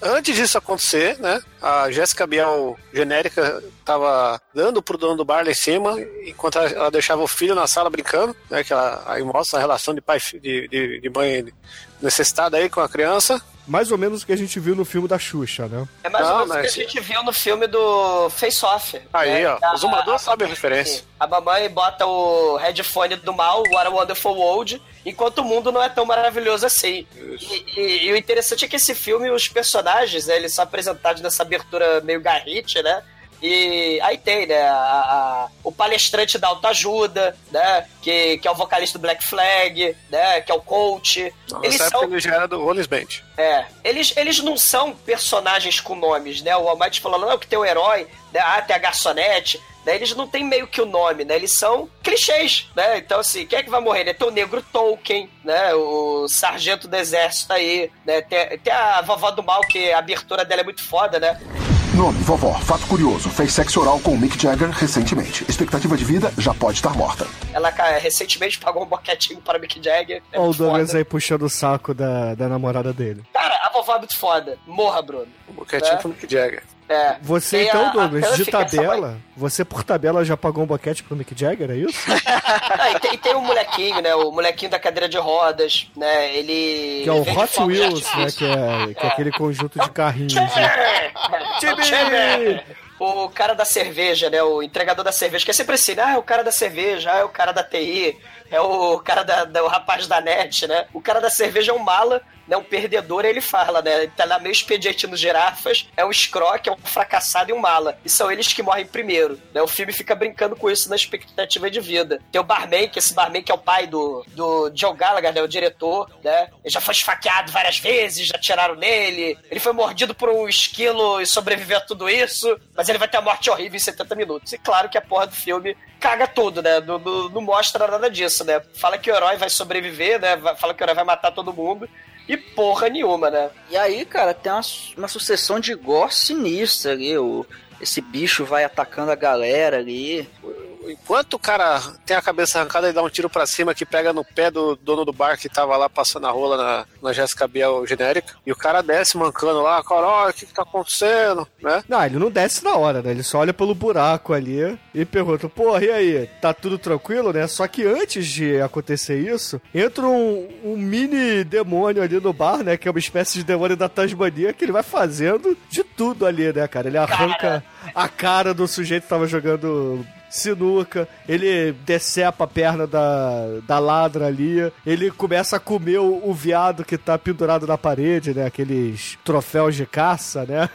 Speaker 7: antes disso acontecer, né, a Jéssica Biel genérica tava dando pro dono do bar lá em cima, enquanto ela, deixava o filho na sala brincando, né, que ela aí mostra a relação de pai de, de, de mãe necessitada aí com a criança.
Speaker 5: Mais ou menos o que a gente viu no filme da Xuxa, né?
Speaker 4: É mais
Speaker 7: Não,
Speaker 4: ou menos o que a gente viu no filme do Face Off.
Speaker 7: Aí,
Speaker 4: né?
Speaker 7: ó,
Speaker 4: A-
Speaker 7: o Zumador
Speaker 4: a-
Speaker 7: sabe a referência.
Speaker 4: A mamãe bota o headphone do mal, What a Wonderful World, enquanto o mundo não é tão maravilhoso assim. E, e- e o interessante é que esse filme, os personagens, né, eles são apresentados nessa abertura meio garrite, né? E aí tem, né, a- a- o palestrante da autoajuda, né, que, que é o vocalista do Black Flag, né, que é o coach. Eles
Speaker 7: Nessa
Speaker 4: são
Speaker 7: ele já era do Rollins Band.
Speaker 4: é, eles, eles não são personagens com nomes, né? O Almighty falou, não, que tem o herói, né? ah, tem a garçonete, né? Eles não têm meio que o nome, né? Eles são clichês, né? Então, assim, quem é que vai morrer, né? Tem o Negro Tolkien, né? O Sargento do Exército aí, né? Tem, tem a Vovó do Mal, que a abertura dela é muito foda, né?
Speaker 2: Nome, vovó. Fato curioso. Fez sexo oral com o Mick Jagger recentemente. Expectativa de vida já pode estar morta.
Speaker 4: Ela cara, recentemente pagou um boquetinho para Mick Jagger. É
Speaker 5: Olha o Douglas
Speaker 4: foda.
Speaker 5: aí puxando o saco da, da namorada dele.
Speaker 4: Cara, a vovó é muito foda. Morra, Bruno.
Speaker 7: O boquetinho
Speaker 4: É.
Speaker 7: pro Mick Jagger.
Speaker 4: É.
Speaker 5: Você
Speaker 4: Tem
Speaker 5: então,
Speaker 4: a- a
Speaker 5: Douglas, de
Speaker 4: essa mãe.
Speaker 5: tabela, você por tabela já pagou um boquete pro Mick Jagger, é isso?
Speaker 4: E, tem, e tem o molequinho, né? O molequinho da cadeira de rodas, né? Ele.
Speaker 5: Que é o Hot
Speaker 4: de
Speaker 5: Wheels, né? Que é, que é aquele conjunto de carrinhos. Né?
Speaker 4: O cara da cerveja, né? O entregador da cerveja, que é sempre assim, né? ah, é o cara da cerveja, ah, é o cara da TI, é o cara da, da- o rapaz da net, né? O cara da cerveja é um mala, né? Um perdedor, ele fala, né? Ele tá lá meio expediente nos girafas, é um escroque, é um fracassado e um mala. E são eles que morrem primeiro, né? O filme fica brincando com isso na expectativa de vida. Tem o barman, que esse barman que é o pai do, do Joe Gallagher, né? O diretor, né? Ele já foi esfaqueado várias vezes, já tiraram nele. Ele foi mordido por um esquilo e sobreviveu a tudo isso, mas ele vai ter a morte horrível em 70 minutos. E claro que a porra do filme caga tudo, né? Não, não- não mostra nada disso, né? Fala que o herói vai sobreviver, né? Fala que o herói vai matar todo mundo. E porra nenhuma, né?
Speaker 8: E aí, cara, tem uma, uma sucessão de gore sinistra ali. O, esse bicho vai atacando a galera ali.
Speaker 7: Enquanto o cara tem a cabeça arrancada e dá um tiro pra cima que pega no pé do dono do bar que tava lá passando a rola na, na Jéssica Biel genérica, e o cara desce mancando lá, cara, o que que tá acontecendo, né?
Speaker 5: Não, ele não desce na hora, né? Ele só olha pelo buraco ali e pergunta, porra, e aí? Tá tudo tranquilo, né? Só que antes de acontecer isso, entra um, um mini demônio ali no bar, né? Que é uma espécie de demônio da Tasmania, que ele vai fazendo de tudo ali, né, cara? Ele arranca a cara do sujeito que tava jogando sinuca, ele decepa a perna da, da ladra ali, ele começa a comer o, o viado que tá pendurado na parede, né? Aqueles troféus de caça, né?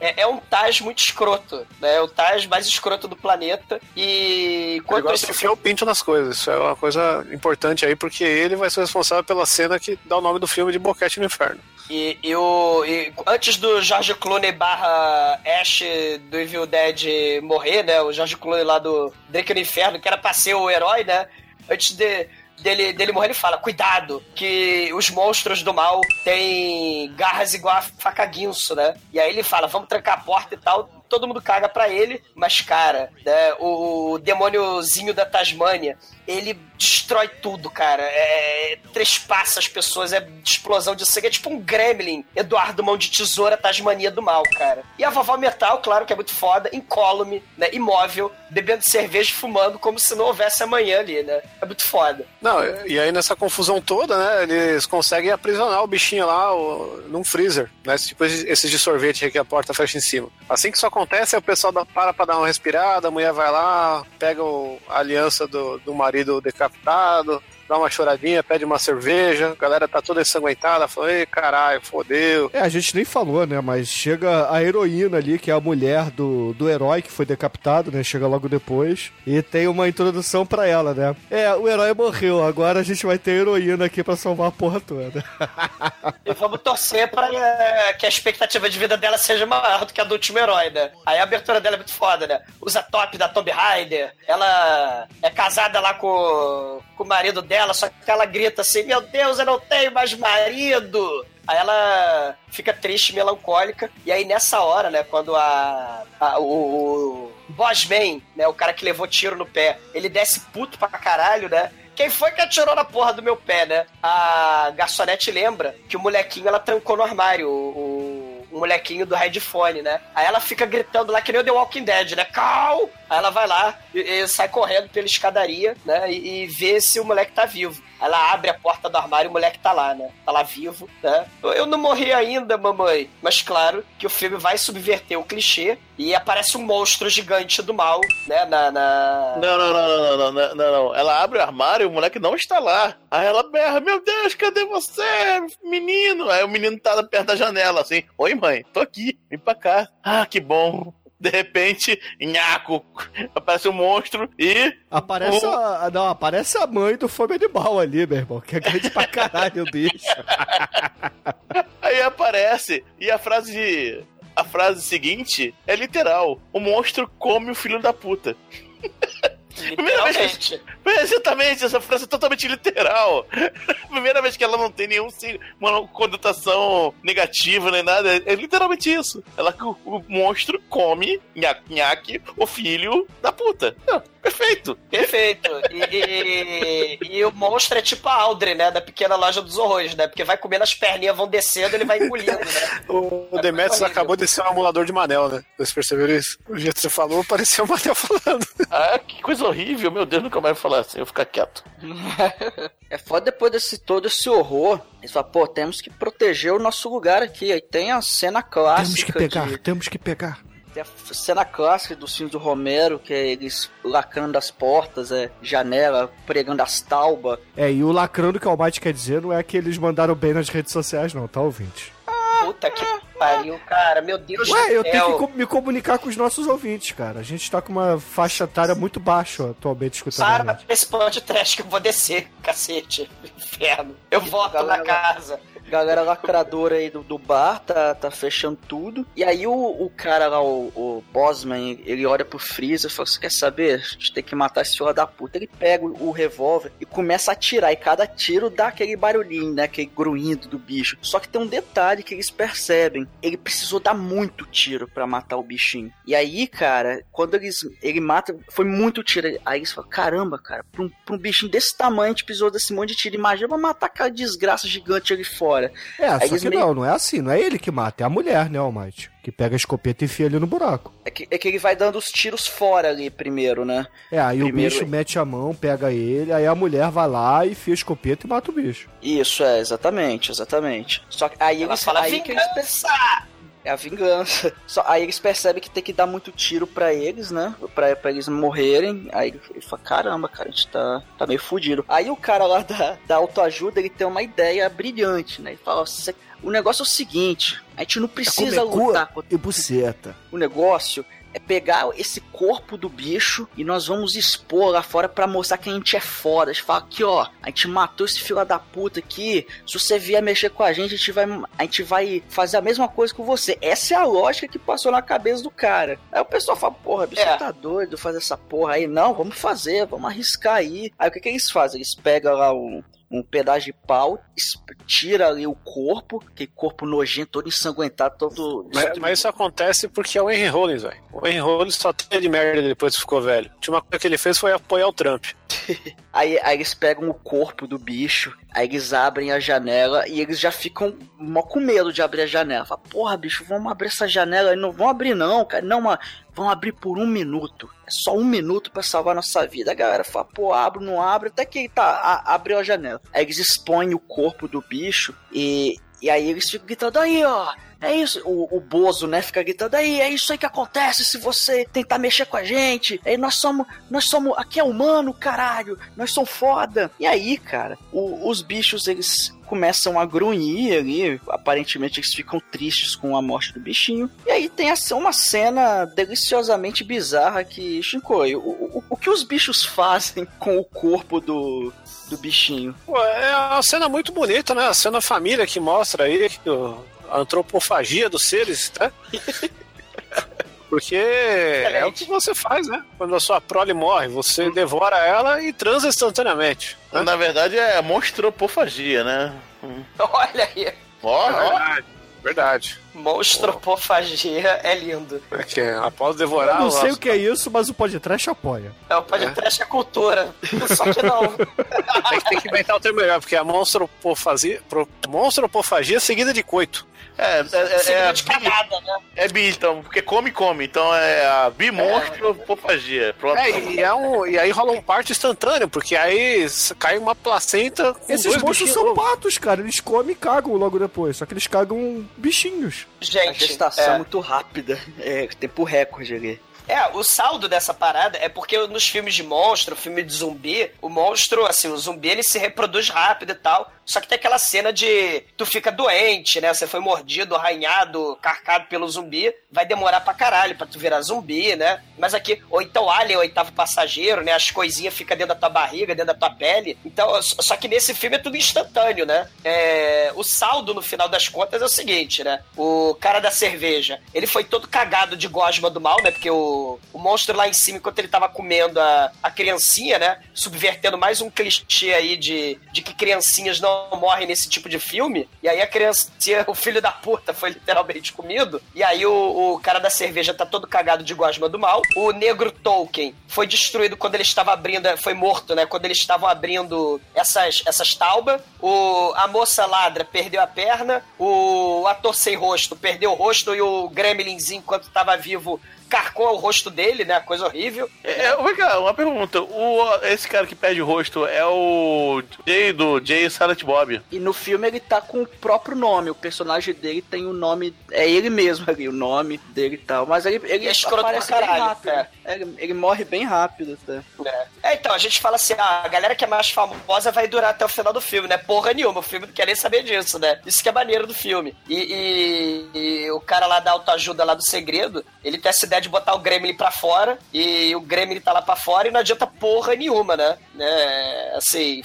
Speaker 4: É, é um Taj muito escroto, né? É o Taj mais escroto do planeta. E
Speaker 7: gosta
Speaker 4: esse
Speaker 7: enfiar o pinto nas coisas. Isso é uma coisa importante aí, porque ele vai ser responsável pela cena que dá o nome do filme de Boquete no Inferno.
Speaker 4: E, e o, e antes do George Clooney barra Ash do Evil Dead morrer, né? O George Clooney lá do Drake no Inferno, que era pra ser o herói, né? Antes de, dele, dele morrer, ele fala: Cuidado, que os monstros do mal têm garras igual a faca guinso, né? E aí ele fala: Vamos trancar a porta e tal. Todo mundo caga pra ele, mas, cara, né, o, demôniozinho da Tasmânia, ele destrói tudo, cara. É, trespassa as pessoas, é explosão de sangue. É tipo um gremlin, Eduardo Mão de Tesoura, Tasmania do Mal, cara. E a vovó Metal, claro que é muito foda, incólume, né, imóvel, bebendo cerveja e fumando como se não houvesse amanhã ali, né? É muito foda.
Speaker 7: Não, e aí nessa confusão toda, né, eles conseguem aprisionar o bichinho lá o, num freezer, né, tipo esses de sorvete que a porta fecha em cima. Assim que isso aí o pessoal dá- para pra dar uma respirada, a mulher vai lá, pega o- a aliança do, do marido decapitado, dá uma choradinha, pede uma cerveja, a galera tá toda ensanguentada, fala, ei, caralho, fodeu.
Speaker 5: É, a gente nem falou, né? Mas chega a heroína ali, que é a mulher do, do herói que foi decapitado, né? Chega logo depois. E tem uma introdução pra ela, né? É, o herói morreu, agora a gente vai ter a heroína aqui pra salvar a porra toda.
Speaker 4: E vamos torcer pra eh, que a expectativa de vida dela seja maior do que a do último herói, né? Aí a abertura dela é muito foda, né? Usa top da Tomb Raider, ela é casada lá com, com o marido dela, só que ela grita assim: Meu Deus, eu não tenho mais marido! Aí ela fica triste, melancólica, e aí nessa hora, né, quando a, a- o, o Bossman, né, o cara que levou tiro no pé, ele desce puto pra caralho, né? Quem foi que atirou na porra do meu pé, né? A garçonete lembra que o molequinho ela trancou no armário, o, o- o molequinho do headphone, né? Aí ela fica gritando lá que nem o The Walking Dead, né? Cal! Aí ela vai lá, e, e sai correndo pela escadaria, né? E, e, vê se o moleque tá vivo. Ela abre a porta do armário e o moleque tá lá, né? Tá lá vivo, né? Eu não morri ainda, mamãe. Mas claro que o filme vai subverter o clichê e aparece um monstro gigante do mal, né? Na. na...
Speaker 6: Não, não, não, não, não, não, não, Ela abre o armário e o moleque não está lá. Aí ela berra: Meu Deus, cadê você, menino? Aí o menino tá perto da janela, assim: Oi, mãe, tô aqui, vem pra cá. Ah, que bom. De repente, nhaco, aparece um monstro e...
Speaker 5: Aparece
Speaker 6: o-
Speaker 5: a, não, aparece a mãe do Fome Animal ali, meu irmão, que é grande pra caralho o bicho.
Speaker 6: Aí aparece, e a frase... A frase seguinte é literal. O monstro come o filho da puta. Vez
Speaker 4: Literalmente.
Speaker 6: É, Exatamente, essa frase é totalmente literal. Primeira vez que ela não tem nenhum conotação negativa nem nada, é, literalmente isso. Ela o, o monstro come nhaque, nhaque, o filho da puta. Perfeito.
Speaker 4: Perfeito. E, e- e o monstro é tipo a Audrey, né? Da pequena loja dos horrores, né? Porque vai comendo as perninhas, vão descendo, ele vai engolindo, né?
Speaker 7: O, o Demetrius acabou de ser um emulador de Manel, né? Vocês perceberam isso? O jeito que você falou, parecia o Manel falando.
Speaker 6: Ah, que coisa horrível. Meu Deus, nunca mais vou falar assim, eu vou ficar quieto.
Speaker 8: É foda depois desse todo esse horror. Eles falam, pô, temos que proteger o nosso lugar aqui. Aí tem a cena clássica.
Speaker 5: temos que pegar,
Speaker 8: de-
Speaker 5: temos que pegar.
Speaker 8: Tem a cena clássica dos filmes do Romero, que é eles lacrando as portas, é janela, pregando as taubas.
Speaker 5: É, e o lacrando que o Almighty quer dizer não é que eles mandaram bem nas redes sociais, não, tá, ouvinte?
Speaker 4: Puta que pariu, cara. Meu Deus
Speaker 5: Ué,
Speaker 4: do
Speaker 5: eu tenho que
Speaker 4: céu.
Speaker 5: me comunicar com os nossos ouvintes, cara. A gente tá com uma faixa etária muito baixa atualmente escutando a
Speaker 4: Sara,
Speaker 5: gente.
Speaker 4: esse trash que eu vou descer, cacete. Inferno. Eu volto
Speaker 8: Galera,
Speaker 4: na casa.
Speaker 8: Galera lacradora aí do, do bar tá, tá fechando tudo. E aí o, o cara lá, o, o Bosman, ele olha pro Freezer e fala: Você quer saber? A gente tem que matar esse filho da puta. Ele pega o, o revólver e começa a atirar. E cada tiro dá aquele barulhinho, né? Aquele gruindo do bicho. Só que tem um detalhe que eles percebem: ele precisou dar muito tiro pra matar o bichinho. E aí, cara, quando eles ele mata, foi muito tiro. Aí eles falam: Caramba, cara, pra um, pra um bichinho desse tamanho, a gente precisou desse monte de tiro. Imagina pra matar aquela desgraça gigante ali fora.
Speaker 5: É,
Speaker 8: Aí
Speaker 5: só que
Speaker 8: meio-
Speaker 5: não, não é assim. Não é ele que mata, é a mulher, né, Almighty? Que pega a escopeta e enfia ali no buraco.
Speaker 8: É que, é que ele vai dando os tiros fora ali primeiro, né?
Speaker 5: É, aí
Speaker 8: Primeiro-
Speaker 5: o bicho mete a mão, pega ele, aí a mulher vai lá e enfia a escopeta e mata o bicho.
Speaker 8: Isso, é, exatamente, exatamente. Só que aí
Speaker 4: Ela
Speaker 8: eles
Speaker 4: fala,
Speaker 8: aí que eles
Speaker 4: vingança!
Speaker 8: É a vingança. Só, aí eles percebem que tem que dar muito tiro pra eles, né? Pra, pra eles morrerem. Aí ele, ele fala, caramba, cara, a gente tá, tá meio fudido. Aí o cara lá da, da autoajuda, ele tem uma ideia brilhante, né? Ele fala, "Cê- o negócio é o seguinte, a gente não precisa
Speaker 5: comer cu
Speaker 8: lutar contra
Speaker 5: e buceta.
Speaker 8: o negócio é pegar esse corpo do bicho e nós vamos expor lá fora pra mostrar que a gente é foda. A gente fala aqui, ó, a gente matou esse filho da puta aqui. Se você vier mexer com a gente, a gente vai, a gente vai fazer a mesma coisa com você. Essa é a lógica que passou na cabeça do cara. Aí o pessoal fala, porra, bicho,
Speaker 4: É.
Speaker 8: você tá doido fazer essa porra aí? Não, vamos fazer, vamos arriscar aí. Aí o que que eles fazem? Eles pegam lá um um pedaço de pau, tira ali o corpo, aquele corpo nojento, todo ensanguentado, todo.
Speaker 7: Mas, mas isso acontece porque é o Henry Rollins, velho. O Henry Rollins só tem de merda depois que ficou velho. A última coisa que ele fez foi apoiar o Trump.
Speaker 8: Aí, aí eles pegam o corpo do bicho, aí eles abrem a janela e eles já ficam mó com medo de abrir a janela. Fala, porra, bicho, vamos abrir essa janela. Não vão abrir, não, cara. Não, mas vão abrir por um minuto. É só um minuto pra salvar nossa vida. A galera fala, pô, abre, não abre. Até que tá, a- abriu a janela. Aí eles expõem o corpo do bicho e, e aí eles ficam gritando, aí, ó. É isso, o, o Bozo, né, fica gritando aí, é isso aí que acontece se você tentar mexer com a gente. Aí nós somos, nós somos, aqui é humano, caralho, nós somos foda. E aí, cara, o- os bichos eles começam a grunhir ali, aparentemente eles ficam tristes com a morte do bichinho. E aí tem uma cena deliciosamente bizarra que, Shinkoi, o, o, o que os bichos fazem com o corpo do, do bichinho?
Speaker 7: Pô, é uma cena muito bonita, né? A cena família que mostra aí que o- a antropofagia dos seres, né? Porque é o que você faz, né? Quando a sua prole morre, você devora ela e transa instantaneamente. né?
Speaker 6: Na verdade é monstropofagia, né?
Speaker 4: Olha aí.
Speaker 6: Ó,
Speaker 7: É
Speaker 6: ó.
Speaker 7: verdade, verdade.
Speaker 4: Monstropofagia é lindo.
Speaker 7: Porque após
Speaker 5: Eu
Speaker 7: devorar
Speaker 5: não
Speaker 7: o
Speaker 5: sei o que é isso, mas o podcast apoia.
Speaker 4: É o podcast é cultura. Só que não.
Speaker 7: Tem que, tem que inventar o termo melhor, porque a monstropofagia, pro- monstropofagia seguida de coito.
Speaker 6: É, é, é, é,
Speaker 4: de
Speaker 6: bi,
Speaker 4: cagada, né?
Speaker 6: é bi, então, porque come, come. Então é a bimonstropofagia. Pronto.
Speaker 7: É, e, é um, e aí rola um parto instantâneo, porque aí cai uma placenta com
Speaker 5: Esses
Speaker 7: dois
Speaker 5: monstros são patos, cara. Eles comem e cagam logo depois. Só que eles cagam bichinhos.
Speaker 8: A
Speaker 4: Gente,
Speaker 8: gestação é
Speaker 4: é,
Speaker 8: muito rápida, é tempo recorde ali.
Speaker 4: É, o saldo dessa parada é porque nos filmes de monstro, filme de zumbi, o monstro, assim, o zumbi ele se reproduz rápido e tal. Só que tem aquela cena de tu fica doente, né? Você foi mordido, arranhado, carcado pelo zumbi, vai demorar pra caralho pra tu virar zumbi, né? Mas aqui, ou então Alien, oitavo passageiro, né? As coisinhas ficam dentro da tua barriga, dentro da tua pele. Então, só que nesse filme é tudo instantâneo, né? É, o saldo, no final das contas, é o seguinte, né? O cara da cerveja, ele foi todo cagado de gosma do mal, né? Porque o, o monstro lá em cima, enquanto ele tava comendo a, a criancinha, né? Subvertendo mais um clichê aí de, de que criancinhas não morrem nesse tipo de filme. E aí a criancinha, o filho da puta, foi literalmente comido. E aí o, o cara da cerveja tá todo cagado de gosma do mal. O negro Tolkien foi destruído quando ele estava abrindo, foi morto, né? Quando eles estavam abrindo essas, essas taubas. O, a moça ladra perdeu a perna. O ator sem rosto perdeu o rosto. E o Gremlinzinho, enquanto estava vivo, carcou o rosto dele, né? Coisa horrível.
Speaker 6: É, vem cá, uma pergunta. O, esse cara que perde o rosto é o Jay do Jay Silent Bob.
Speaker 8: E no filme ele tá com o próprio nome, o personagem dele tem o nome, é ele mesmo ali, o nome dele e tal. Mas ele, ele
Speaker 4: é escroto pra caralho,
Speaker 8: rápido.
Speaker 4: é.
Speaker 8: É, Ele, ele morre bem rápido até.
Speaker 4: É. É, então, a gente fala assim, ah, a galera que é mais famosa vai durar até o final do filme, né? Porra nenhuma, o filme não quer nem saber disso, né? Isso que é maneiro do filme. E, e- e o cara lá da autoajuda lá do segredo, ele tem essa ideia de botar o Gremlin pra fora, e o Gremlin tá lá pra fora e não adianta porra nenhuma, né? né? Assim,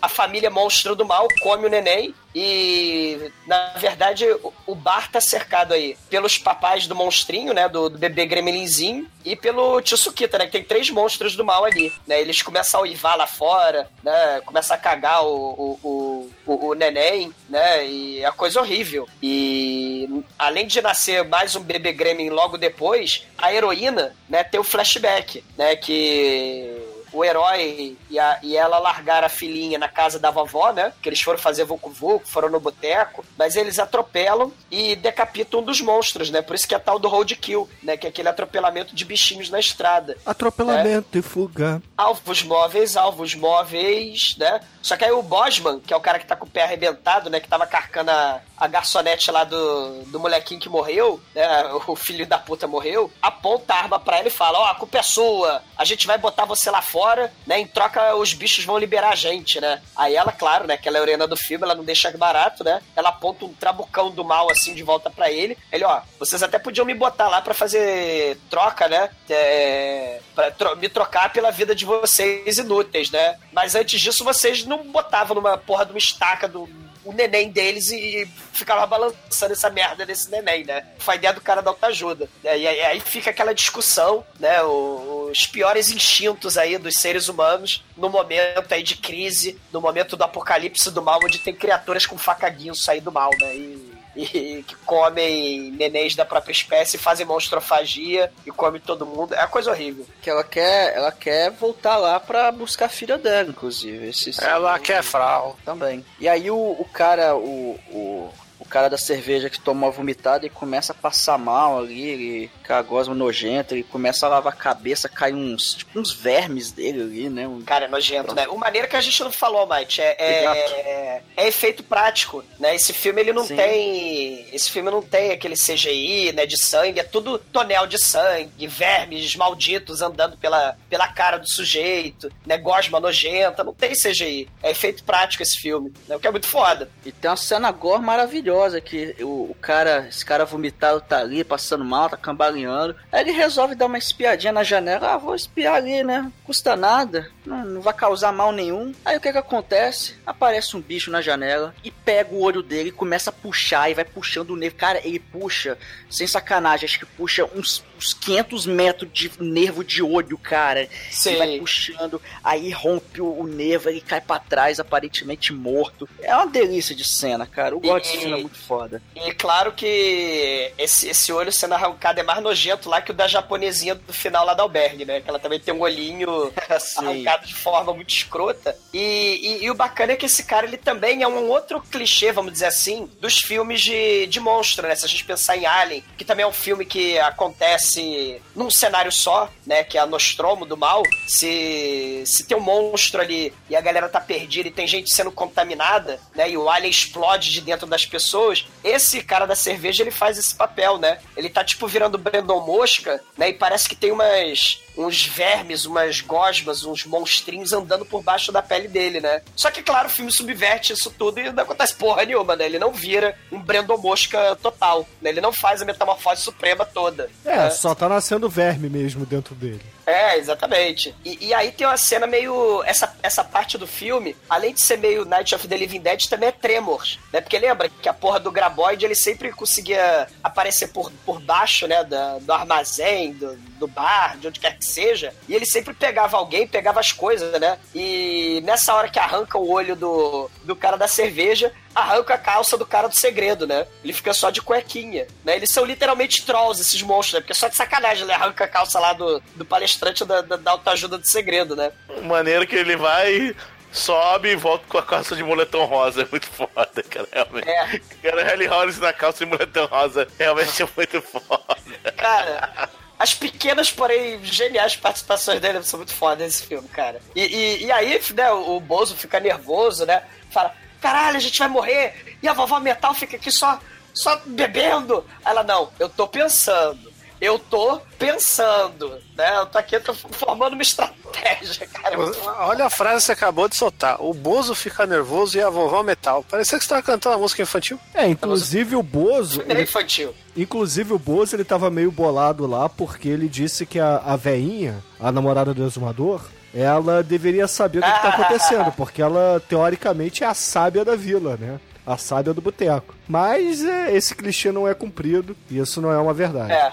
Speaker 4: a família monstro do mal come o neném e, na verdade, o- bar tá cercado aí pelos papais do monstrinho, né? Do, do bebê gremlinzinho e pelo tio Sukita, né? Que tem três monstros do mal ali, né? Eles começam a uivar lá fora, né? Começam a cagar o, o, o, o, neném, né? E é coisa horrível. E, além de nascer mais um bebê gremlin logo depois, a heroína, né? Tem o flashback, né? Que o herói e, a, e ela largaram a filhinha na casa da vovó, né? Que eles foram fazer vucu vucu, foram no boteco, mas eles atropelam e decapitam um dos monstros, né? Por isso que é tal do roadkill, né? Que é aquele atropelamento de bichinhos na estrada.
Speaker 5: Atropelamento e fuga.
Speaker 4: Alvos móveis, alvos móveis, né? Só que aí o Bosman, que é o cara que tá com o pé arrebentado, né? Que tava carcando a, a garçonete lá do, do molequinho que morreu, né? O filho da puta morreu, aponta a arma pra ele e fala: Ó, a culpa é sua, a gente vai botar você lá fora, né? Em troca, os bichos vão liberar a gente, né? Aí ela, claro, né? Que ela é a do filme, ela não deixa barato, né? Ela aponta um trabucão do mal assim de volta pra ele. Ele, ó, vocês até podiam me botar lá pra fazer troca, né? É, pra tro me trocar pela vida de vocês inúteis, né? Mas antes disso, vocês não botavam numa porra de uma estaca do o neném deles e ficava balançando essa merda desse neném, né? Foi ideia do cara da autoajuda. E aí fica aquela discussão, né? Os piores instintos aí dos seres humanos no momento aí de crise, no momento do apocalipse do mal, onde tem criaturas com facaguinho sair do mal, né? E e que comem nenéns da própria espécie, fazem monstrofagia e comem todo mundo. É uma coisa horrível.
Speaker 8: Que ela quer, ela quer voltar lá pra buscar a filha dela, inclusive. Esse,
Speaker 7: ela quer frau.
Speaker 8: Também. E aí o, o cara, o, o, o cara da cerveja que toma uma vomitada e começa a passar mal ali, ele cagosma nojento, ele começa a lavar a cabeça, cai uns, tipo, uns vermes dele ali, né? Um...
Speaker 4: Cara, é nojento, né? O maneira que a gente não falou, Mike, é, é, é, efeito prático, né? Esse filme, ele não Sim. tem... Esse filme não tem aquele CGI, né, de sangue, é tudo tonel de sangue, vermes malditos andando pela, pela cara do sujeito, né, gosma nojenta, não tem CGI. É efeito prático esse filme, né? O que é muito foda.
Speaker 8: E tem uma cena gore maravilhosa, que o, o cara, esse cara vomitado tá ali, passando mal, tá cambaleando Aí ele resolve dar uma espiadinha na janela. Ah, vou espiar ali, né? Custa nada, não, não vai causar mal nenhum. Aí o que que acontece? Aparece um bicho na janela e pega o olho dele e começa a puxar e vai puxando o nervo. Cara, ele puxa, sem sacanagem, acho que puxa uns, uns 500 metros de nervo de olho, cara. Sim. E vai puxando, aí rompe o, o nervo, ele cai para trás, aparentemente morto. É uma delícia de cena, cara. Eu gosto de cena muito foda.
Speaker 4: E claro que esse, esse olho sendo arrancado é mais nojento lá que o da japonesinha do final lá da albergue, né? Que ela também tem um olhinho arrancado de forma muito escrota. E, e, e, o bacana é que esse cara, ele também é um outro clichê, vamos dizer assim, dos filmes de, de monstro, né? Se a gente pensar em Alien, que também é um filme que acontece num cenário só, né? Que é a Nostromo do mal. Se, se tem um monstro ali e a galera tá perdida e tem gente sendo contaminada, né? E o Alien explode de dentro das pessoas, esse cara da cerveja, ele faz esse papel, né? Ele tá, tipo, virando Brandon Mosca, né? E parece que tem umas uns vermes, umas gosmas, uns monstrinhos andando por baixo da pele dele, né? Só que, claro, o filme subverte isso tudo e não acontece porra nenhuma, né? Ele não vira um Brandon Mosca total, né? Ele não faz a metamorfose suprema toda.
Speaker 5: É,
Speaker 4: né?
Speaker 5: só tá nascendo verme mesmo dentro dele.
Speaker 4: É, exatamente. E, e, aí tem uma cena meio. Essa, essa parte do filme, além de ser meio Night of the Living Dead, também é Tremors, né? Porque lembra que a porra do Graboid ele sempre conseguia aparecer por, por baixo, né? Do armazém, do, do bar, de onde quer que seja. E ele sempre pegava alguém, pegava as coisas, né? E nessa hora que arranca o olho do, do cara da cerveja, arranca a calça do cara do segredo, né? Ele fica só de cuequinha, né? Eles são literalmente trolls, esses monstros, né? Porque é só de sacanagem ele arranca a calça lá do, do palestrante da, da, da autoajuda do segredo, né?
Speaker 6: Maneiro que ele vai sobe e volta com a calça de moletom rosa. É muito foda, cara. Realmente. É. Cara, Harry Hollis na calça de moletom rosa realmente é muito foda.
Speaker 4: Cara, as pequenas, porém geniais participações dele são muito fodas nesse filme, cara. E, e, e aí, né, o Bozo fica nervoso, né? Fala, caralho, a gente vai morrer. E a vovó Metal fica aqui só, só bebendo. Ela, não, eu tô pensando. Eu tô pensando, né? Eu tô aqui tô formando uma estratégia, cara.
Speaker 7: Olha a frase que você acabou de soltar. O Bozo fica nervoso e a vovó metal. Parecia que você tava cantando a música infantil.
Speaker 5: É, inclusive o Bozo.
Speaker 4: Ele... infantil.
Speaker 5: Inclusive o Bozo ele tava meio bolado lá porque ele disse que a, a veinha, a namorada do exumador, ela deveria saber o que, que tá acontecendo, porque ela, teoricamente, é a sábia da vila, né? A sábia do boteco. Mas é, esse clichê não é cumprido e isso não é uma verdade.
Speaker 4: É.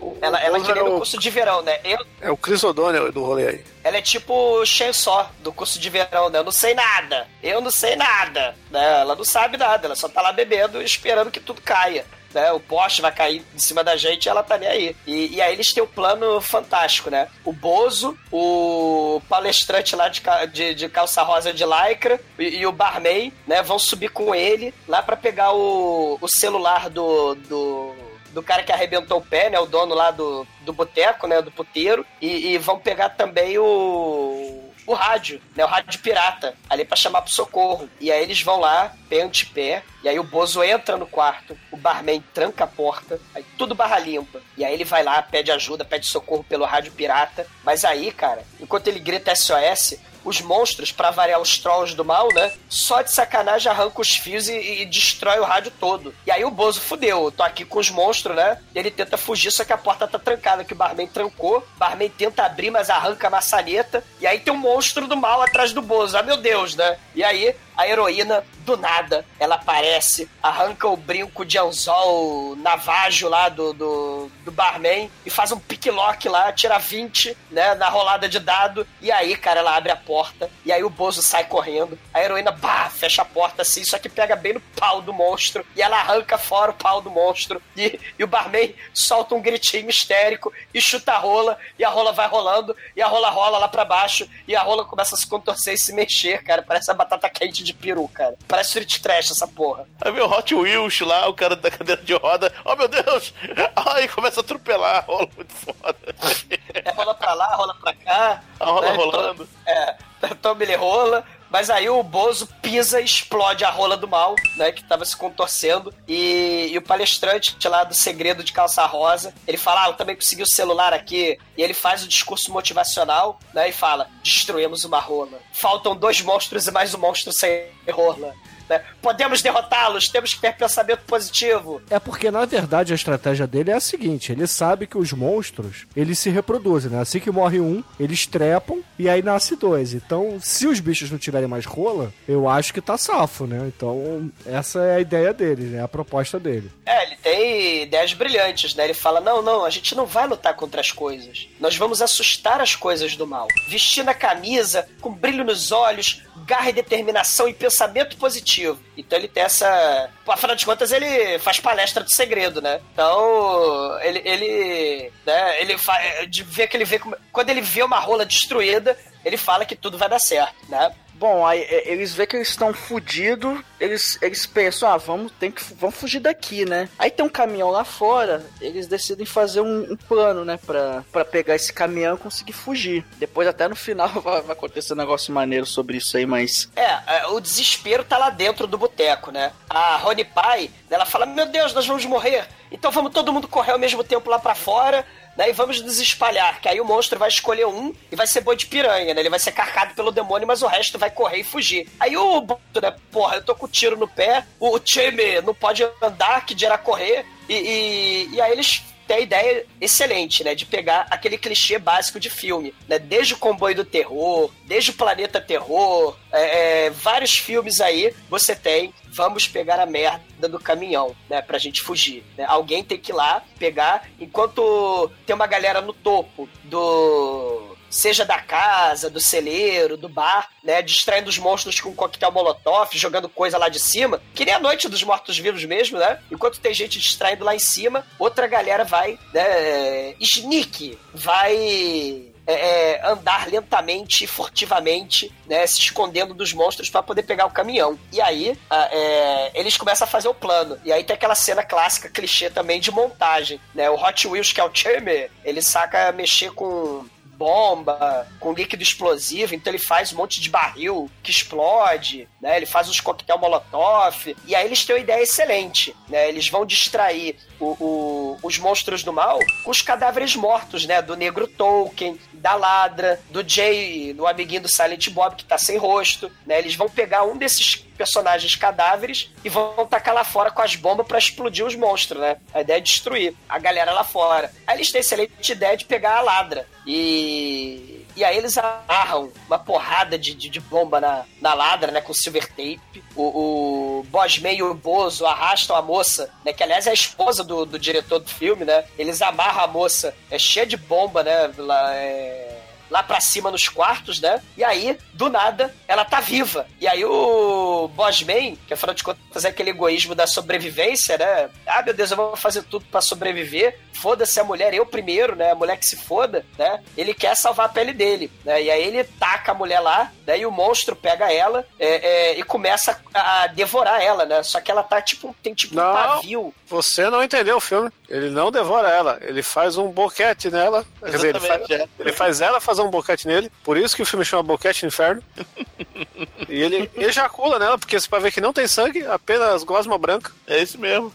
Speaker 4: O, Ela, ela
Speaker 7: Bozo
Speaker 4: que nem no
Speaker 7: o-
Speaker 4: curso de verão, né? Eu,
Speaker 7: É o Chris O'Donnell do rolê aí.
Speaker 4: ela é tipo o Chainsaw do curso de verão, né? Eu não sei nada. Eu não sei nada. Né? Ela não sabe nada. Ela só tá lá bebendo esperando que tudo caia. Né? O poste vai cair em cima da gente e ela tá nem aí. E, e aí eles têm um plano fantástico, né? O Bozo, o palestrante lá de, de, de calça rosa de lycra e, e o barman, né? Vão subir com ele lá pra pegar o, o celular do... do do cara que arrebentou o pé, né? O dono lá do, do boteco, né? Do puteiro. E, e vão pegar também o. O rádio, né? O rádio pirata, ali pra chamar pro socorro. E aí eles vão lá, pé ante pé, e aí o Bozo entra no quarto, o barman tranca a porta, aí tudo barra limpa. E aí ele vai lá, pede ajuda, pede socorro pelo rádio pirata. Mas aí, cara, enquanto ele grita SOS, os monstros, pra variar os trolls do mal, né? Só de sacanagem arranca os fios e, e destrói o rádio todo. E aí o Bozo fudeu. Eu tô aqui com os monstros, né? Ele tenta fugir, só que a porta tá trancada, que o barman trancou. O barman tenta abrir, mas arranca a maçaneta. E aí tem um monstro do mal atrás do Bozo. Ah, meu Deus, né? E aí a heroína, do nada, ela aparece, arranca o brinco de anzol navajo lá do, do, do barman e faz um pick-lock lá, tira 20, né, na rolada de dado. E aí, cara, ela abre a porta e aí o Bozo sai correndo. A heroína, bah, fecha a porta assim, só que pega bem no pau do monstro e ela arranca fora o pau do monstro. E, e o barman solta um gritinho histérico e chuta a rola e a rola vai rolando e a rola rola lá pra baixo e a rola começa a se contorcer e se mexer, cara. Parece a batata quente de peru, cara. Parece street trash essa porra.
Speaker 6: Aí vem o Hot Wheels lá, o cara da cadeira de roda. Oh meu Deus! Aí começa a atropelar, rola muito foda.
Speaker 4: É, rola pra lá, rola pra cá.
Speaker 6: A rola
Speaker 4: né?
Speaker 6: rolando.
Speaker 4: É, ele rola. Mas aí o Bozo pisa e explode a rola do mal, né? Que tava se contorcendo. E, e o palestrante lá do segredo de calça rosa, ele fala: Ah, eu também consegui o celular aqui. E ele faz o discurso motivacional, né? E fala: Destruímos uma rola. Faltam dois monstros e mais um monstro sem rola. Né? Podemos derrotá-los, temos que ter pensamento positivo.
Speaker 5: É porque, na verdade, a estratégia dele é a seguinte: ele sabe que os monstros eles se reproduzem, né? Assim que morre um, eles trepam e aí nasce dois. Então, se os bichos não tiverem mais rola, eu acho que tá safo, né? Então, essa é a ideia dele, né? A proposta dele.
Speaker 4: É, ele tem ideias brilhantes, né? Ele fala: não, não, a gente não vai lutar contra as coisas. Nós vamos assustar as coisas do mal. Vestindo a camisa, com brilho nos olhos, garra e determinação e pensamento positivo. Então ele tem essa. Afinal de contas, ele faz palestra do segredo, né? Então, ele. ele né, ele fa... de ver que ele vê. Quando ele vê uma rola destruída, ele fala que tudo vai dar certo, né?
Speaker 8: Bom, aí é, eles vê que eles estão fudidos, eles, eles pensam, ah, vamos, tem que, vamos fugir daqui, né? Aí tem um caminhão lá fora, eles decidem fazer um, um plano, né, pra, pra pegar esse caminhão e conseguir fugir. Depois, até no final, vai, vai acontecer um negócio maneiro sobre isso aí, mas.
Speaker 4: É, é, o desespero tá lá dentro do boteco, né? A Rony Pai, ela fala: Meu Deus, nós vamos morrer. Então vamos todo mundo correr ao mesmo tempo lá pra fora, E vamos nos espalhar. Que aí o monstro vai escolher um e vai ser boi de piranha, né? Ele vai ser carcado pelo demônio, mas o resto vai correr e fugir. Aí o Boto, né? Porra, eu tô com tiro no pé, o time não pode andar, que dirá correr. E, e, e aí eles tem a ideia excelente, né? De pegar aquele clichê básico de filme, né? Desde o Comboio do Terror, desde o Planeta Terror, é, é, vários filmes aí você tem. Vamos pegar a merda do caminhão, né? Pra gente fugir. Né? Alguém tem que ir lá pegar, enquanto tem uma galera no topo do seja da casa, do celeiro, do bar, né? Distraindo os monstros com um coquetel molotov, jogando coisa lá de cima. Que nem a noite dos mortos-vivos mesmo, né? Enquanto tem gente distraindo lá em cima, outra galera vai, né? Sneak, vai é, é, andar lentamente furtivamente, né, se escondendo dos monstros para poder pegar o caminhão. E aí a- é, eles começam a fazer o plano. E aí tem aquela cena clássica, clichê também de montagem. Né? O Hot Wheels, que é o Chamber, ele saca mexer com bomba, com líquido explosivo, então ele faz um monte de barril que explode, né? Ele faz uns coquetel molotov, e aí eles têm uma ideia excelente, né? Eles vão distrair o- o- os monstros do mal com os cadáveres mortos, né? Do negro Tolkien, da Ladra, do Jay, do amiguinho do Silent Bob que tá sem rosto, né? Eles vão pegar um desses personagens cadáveres e vão tacar lá fora com as bombas pra explodir os monstros, né? A ideia é destruir a galera lá fora. Aí eles têm excelente ideia de pegar a Ladra e E aí eles amarram uma porrada de, de, de bomba na, na ladra, né? Com silver tape. O, o Bosman e o Bozo arrastam a moça, né? Que aliás é a esposa do, do diretor do filme, né? Eles amarram a moça, é cheia de bomba, né? Lá, é lá pra cima nos quartos, né? E aí, do nada, ela tá viva. E aí o Bosman, que afinal de contas é aquele egoísmo da sobrevivência, né? Ah, meu Deus, eu vou fazer tudo para sobreviver. Foda-se a mulher, eu primeiro, né? A mulher que se foda, né? Ele quer salvar a pele dele, né? E aí ele taca a mulher lá, né? E o monstro pega ela é, é, e começa a devorar ela, né? Só que ela tá tipo, tem tipo
Speaker 7: Não.
Speaker 4: um pavio.
Speaker 7: Você não entendeu o filme. Ele não devora ela, ele faz um boquete nela. Quer dizer, ele faz,
Speaker 6: é.
Speaker 7: ele faz ela fazer um boquete nele. Por isso que o filme chama Boquete no Inferno. e ele ejacula nela, porque você vai ver que não tem sangue, apenas gosma branca.
Speaker 6: É isso mesmo.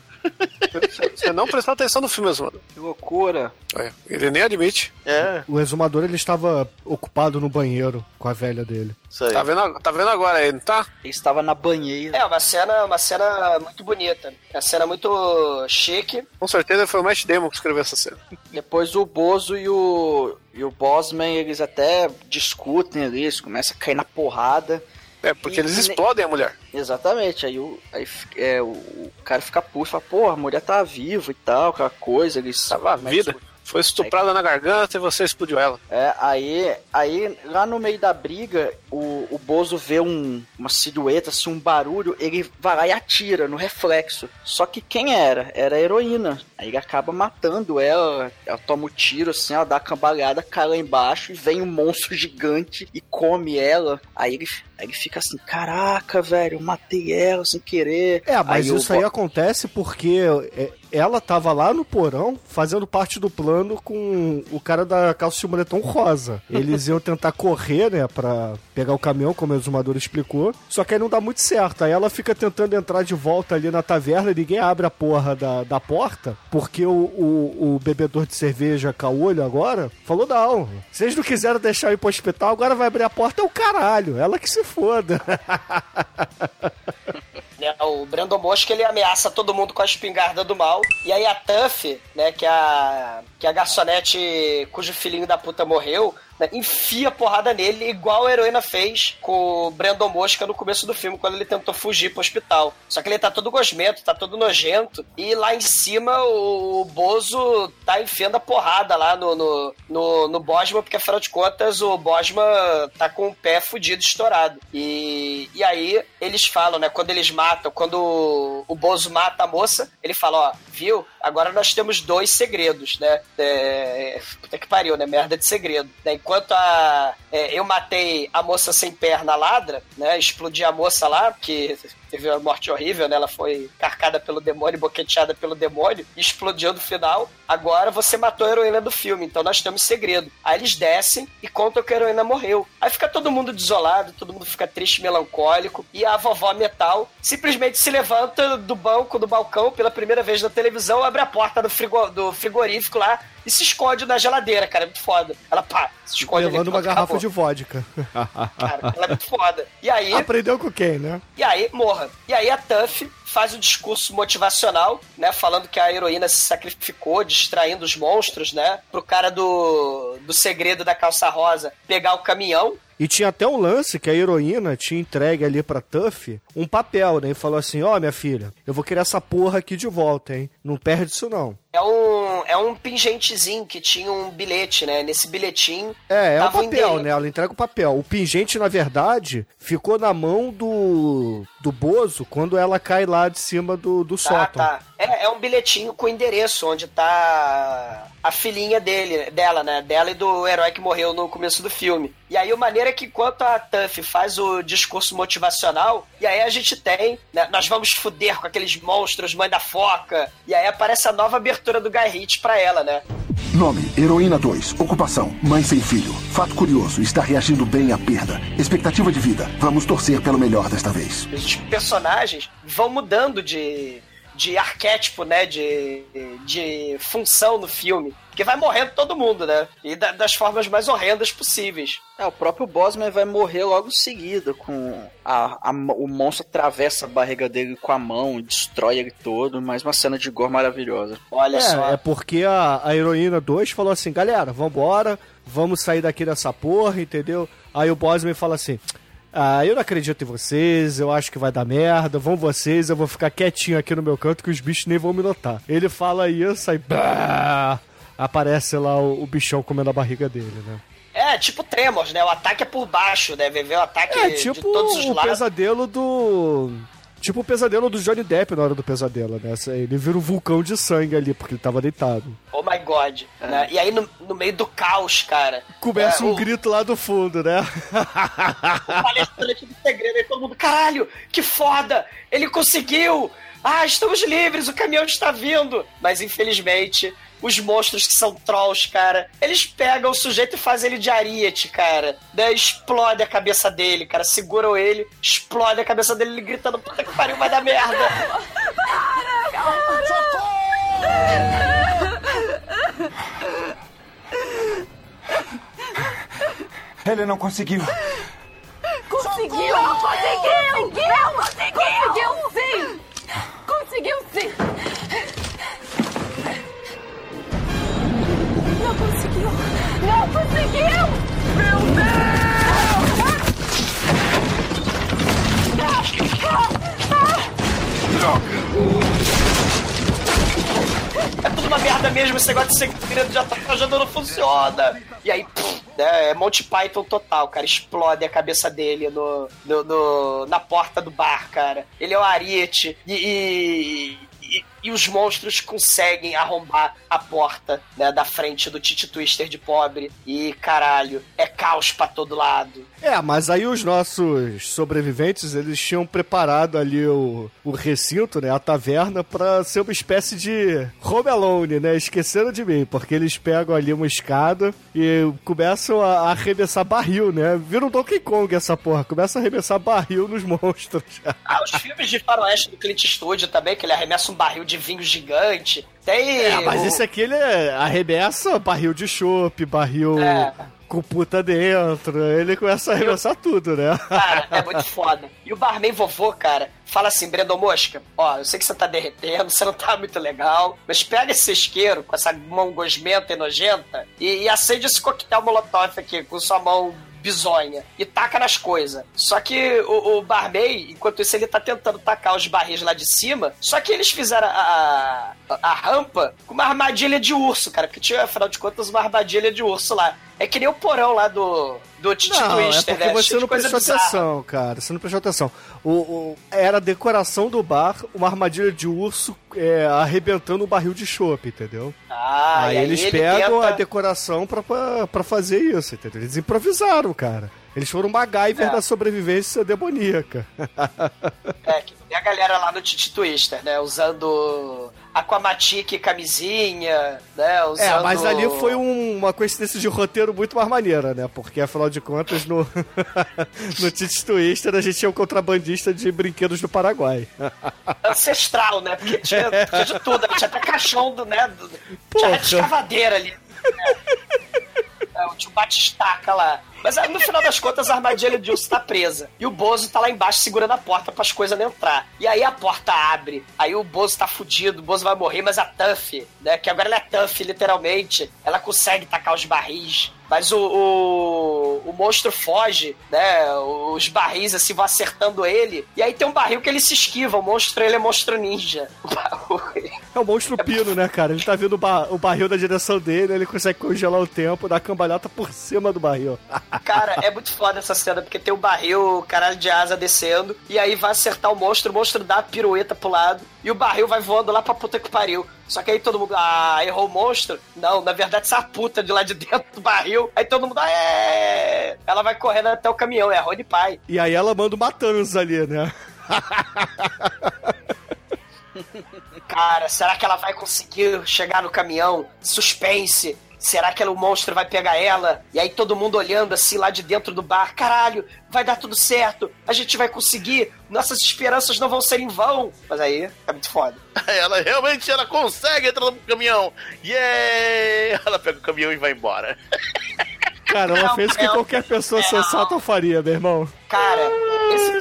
Speaker 7: Você não prestou atenção no filme, Exumador.
Speaker 8: Que loucura.
Speaker 7: É, Ele nem admite.
Speaker 6: É,
Speaker 5: O exumador ele estava ocupado no banheiro com a velha dele.
Speaker 6: isso aí.
Speaker 7: Tá vendo, tá vendo agora aí, não tá?
Speaker 8: Ele estava na banheira.
Speaker 4: É, uma cena, uma cena muito bonita. É uma cena muito chique.
Speaker 7: Com certeza foi o Matt Damon que escreveu essa cena.
Speaker 8: Depois o Bozo e o, e o Bosman, eles até discutem ali, eles começam a cair na porrada.
Speaker 7: É, porque
Speaker 8: E-
Speaker 7: eles explodem a mulher.
Speaker 8: Exatamente, aí, o, aí é, o, o cara fica puto, fala, porra, a mulher tá viva e tal, aquela coisa, eles...
Speaker 7: Tava
Speaker 8: que
Speaker 7: vida. Foi estuprada na garganta e você explodiu ela.
Speaker 8: É, aí, aí lá no meio da briga, o, o Bozo vê um, uma silhueta, assim, um barulho, ele vai lá e atira no reflexo. Só que quem era? Era a heroína. Aí ele acaba matando ela, ela toma o tiro, assim, ela dá a cambalhada, cai lá embaixo e vem um monstro gigante e come ela. Aí ele, aí ele fica assim, caraca, velho, eu matei ela sem querer.
Speaker 5: É, mas
Speaker 8: o
Speaker 5: isso aí
Speaker 8: Bo-
Speaker 5: acontece porque é, ela tava lá no porão fazendo parte do plano com o cara da calça de moletom rosa. Eles iam tentar correr, né, pra pegar o caminhão, como o exumador explicou. Só que aí não dá muito certo. Aí ela fica tentando entrar de volta ali na taverna, ninguém abre a porra da, da porta, porque o, o, o bebedor de cerveja caolho agora falou: não, vocês não quiseram deixar eu ir pro hospital, agora vai abrir a porta, é o caralho. Ela que se foda.
Speaker 4: né? O Brandon Mosca ele ameaça todo mundo com a espingarda do mal. E aí a Tuff, né, que é a, que é a garçonete cujo filhinho da puta morreu, né, enfia porrada nele, igual a heroína fez com o Brandon Mosca no começo do filme, quando ele tentou fugir pro hospital. Só que ele tá todo gosmento, tá todo nojento. E lá em cima o Bozo tá enfiando a porrada lá no, no, no, no porque afinal de contas o Bosma tá com o pé fudido, estourado. E, e aí eles falam, né? Quando eles matam, quando o, Bozo mata a moça, ele fala, ó, viu? Agora nós temos dois segredos, né? É, puta que pariu, né? Merda de segredo. Né? Enquanto a, é, eu matei a moça sem perna ladra, né? Explodi a moça lá, porque teve uma morte horrível, né? Ela foi carcada pelo demônio, boqueteada pelo demônio, explodiu no final. Agora você matou a heroína do filme, então nós temos segredo. Aí eles descem e contam que a heroína morreu. Aí fica todo mundo desolado, todo mundo fica triste, melancólico, e a vovó Metal simplesmente se levanta do banco, do balcão, pela primeira vez na televisão, abre a porta do, frigo- do frigorífico lá e se esconde na geladeira, cara. É muito foda. Ela, pá, se esconde ali,
Speaker 5: Levando uma
Speaker 4: pronto,
Speaker 5: garrafa
Speaker 4: acabou.
Speaker 5: de vodka.
Speaker 4: Cara, ela é muito foda. E aí,
Speaker 5: Aprendeu com quem, né?
Speaker 4: e aí, morra. E aí a Tuff faz o discurso motivacional, né? Falando que a heroína se sacrificou, distraindo os monstros, né? Pro cara do, do segredo da calça rosa pegar o caminhão.
Speaker 5: E tinha até um lance que a heroína tinha entregue ali pra Tuff um papel, né? E falou assim: Ó, minha filha, eu vou querer essa porra aqui de volta, hein? Não perde isso não.
Speaker 4: É um, é um pingentezinho que tinha um bilhete, né? Nesse bilhetinho.
Speaker 5: É, é o papel, né? Ela entrega o papel. O pingente, na verdade, ficou na mão do, do Bozo quando ela cai lá de cima do, do
Speaker 4: Tá,
Speaker 5: sótão.
Speaker 4: tá. É, é um bilhetinho com o endereço onde tá a filhinha dele, dela, né? Dela e do herói que morreu no começo do filme. E aí, a maneira é que enquanto a Tuff faz o discurso motivacional, e aí a gente tem, né? Nós vamos fuder com aqueles monstros, mãe da foca. E aí aparece a nova abertura do Guy Ritchie pra ela, né?
Speaker 2: Nome: Heroína 2. Ocupação: Mãe sem filho. Fato curioso: está reagindo bem à perda. Expectativa de vida: Vamos torcer pelo melhor desta vez.
Speaker 4: os personagens vão mudando de, de arquétipo, né? De, de função no filme. Porque vai morrendo todo mundo, né? E da- das formas mais horrendas possíveis.
Speaker 8: É, o próprio Bosman vai morrer logo em seguida, com a, a- o monstro atravessa a barriga dele com a mão, e destrói ele todo, mais uma cena de gore maravilhosa.
Speaker 4: Olha só.
Speaker 5: É, é porque a, a heroína 2 falou assim: galera, vambora, vamos sair daqui dessa porra, entendeu? Aí o Bosman fala assim: ah, eu não acredito em vocês, eu acho que vai dar merda, vão vocês, eu vou ficar quietinho aqui no meu canto que os bichos nem vão me notar. Ele fala isso, aí bah, aparece lá o, o bichão comendo a barriga dele, né?
Speaker 4: É, tipo Tremors, né? O ataque é por baixo, né? Vê o ataque
Speaker 5: É,
Speaker 4: de
Speaker 5: tipo
Speaker 4: todos os
Speaker 5: o
Speaker 4: lados.
Speaker 5: pesadelo do. Tipo o pesadelo do Johnny Depp na hora do pesadelo, né? Ele vira um vulcão de sangue ali, porque ele tava deitado.
Speaker 4: Oh my god. Né? E aí, no, no meio do caos, cara.
Speaker 5: Começa
Speaker 4: é,
Speaker 5: um
Speaker 4: o,
Speaker 5: grito lá do fundo, né?
Speaker 4: o palestrante do segredo, aí todo mundo, caralho, que foda! Ele conseguiu! Ah, estamos livres, o caminhão está vindo! Mas infelizmente, os monstros que são trolls, cara, eles pegam o sujeito e fazem ele de ariete, cara. Daí explode a cabeça dele, cara. Seguram ele, explode a cabeça dele, ele gritando, puta que pariu, vai dar merda.
Speaker 1: Ele não conseguiu.
Speaker 10: Conseguiu! Não conseguiu! Não conseguiu! Conseguiu sim! Conseguiu sim! Não conseguiu! Não conseguiu! Meu
Speaker 4: É tudo uma merda mesmo, esse negócio de segredo já tá já não funciona. E aí, pff, né, é Monty Python total, cara. Explode a cabeça dele no, no, no- na porta do bar, cara. Ele é o Ariete e, e, e- e os monstros conseguem arrombar a porta né, da frente do Titi Twister de pobre. E caralho, é caos pra todo lado.
Speaker 5: É, mas aí os nossos sobreviventes, eles tinham preparado ali o, o recinto, né, a taverna, pra ser uma espécie de home alone, né, esqueceram de mim, porque eles pegam ali uma escada e começam a, a arremessar barril, né, vira um Donkey Kong essa porra, começa a arremessar barril nos monstros.
Speaker 4: Ah, os filmes de faroeste do Clint Eastwood também, que ele arremessa um barril de vinho gigante. Tem.
Speaker 5: É, mas
Speaker 4: o-
Speaker 5: esse aqui ele é- arremessa barril de chopp, barril
Speaker 4: É.
Speaker 5: com puta dentro, ele começa a arremessar tudo, né?
Speaker 4: Cara, é muito foda. E o barman vovô, cara, fala assim, Brandon Mosca, ó, eu sei que você tá derretendo, você não tá muito legal, mas pega esse isqueiro com essa mão gosmenta e nojenta e, e acende esse coquetel molotov aqui com sua mão bizonha e taca nas coisas. Só que o, o barman, enquanto isso, ele tá tentando tacar os barris lá de cima, só que eles fizeram a, a, a rampa com uma armadilha de urso, cara, porque tinha, afinal de contas, uma armadilha de urso lá. É que nem o porão lá do, do Titi
Speaker 5: Não, é
Speaker 4: Twister,
Speaker 5: porque
Speaker 4: né?
Speaker 5: você não prestou atenção, cara. Você não prestou atenção. O, o- era a decoração do bar, uma armadilha de urso é, arrebentando um barril de chopp, entendeu?
Speaker 4: Ah,
Speaker 5: aí
Speaker 4: e
Speaker 5: eles
Speaker 4: ele
Speaker 5: pegam
Speaker 4: tenta-
Speaker 5: a decoração pra, pra, pra fazer isso, entendeu? Eles improvisaram, cara. Eles foram MacGyver
Speaker 4: É.
Speaker 5: da sobrevivência demoníaca.
Speaker 4: É, que a galera lá no Titi Twister, né? Usando Aquamatic camisinha, né? Usando...
Speaker 5: É, mas ali foi um- uma coincidência de roteiro muito mais maneira, né? Porque afinal de contas, no, no Tits Twister a gente tinha um contrabandista de brinquedos do Paraguai.
Speaker 4: Ancestral, né? Porque tinha, tinha de tudo. Tinha até caixão do, né? do-
Speaker 5: Porra.
Speaker 4: tinha escavadeira ali. É, tinha o batistaca lá. Mas aí, no final das contas, a armadilha de urso tá presa. E o Bozo tá lá embaixo segurando a porta para as coisas não entrar. E aí a porta abre. Aí o Bozo tá fudido, o Bozo vai morrer, mas a Tuff, né? Que agora ela é Tuff, literalmente. Ela consegue tacar os barris. Mas o, o, o monstro foge, né? Os barris assim vão acertando ele. E aí tem um barril que ele se esquiva. O monstro, ele é monstro ninja.
Speaker 5: É o monstro pino, né, cara? Ele tá vendo o, ba- o barril da direção dele, ele consegue congelar o tempo, dar cambalhota por cima do barril.
Speaker 4: Cara, é muito foda essa cena, porque tem o barril, o caralho de asa descendo, e aí vai acertar o monstro, o monstro dá a pirueta pro lado, e o barril vai voando lá pra puta que pariu. Só que aí todo mundo, ah, errou o monstro? Não, na verdade essa puta de lá de dentro do barril. Aí todo mundo, ah, é! Ela vai correndo até o caminhão, é a Rony Pai.
Speaker 5: E aí ela manda uma matanza ali, né?
Speaker 4: Cara, será que ela vai conseguir chegar no caminhão? Suspense. Será que ela- o monstro vai pegar ela? E aí todo mundo olhando assim lá de dentro do bar. Caralho, vai dar tudo certo. A gente vai conseguir. Nossas esperanças não vão ser em vão. Mas aí é muito foda.
Speaker 6: Ela realmente ela consegue entrar no caminhão. Yeah! Ela pega o caminhão e vai embora.
Speaker 5: Cara, ela
Speaker 4: Não,
Speaker 5: fez o que qualquer pessoa
Speaker 4: não.
Speaker 5: sensata faria, meu irmão.
Speaker 4: Cara,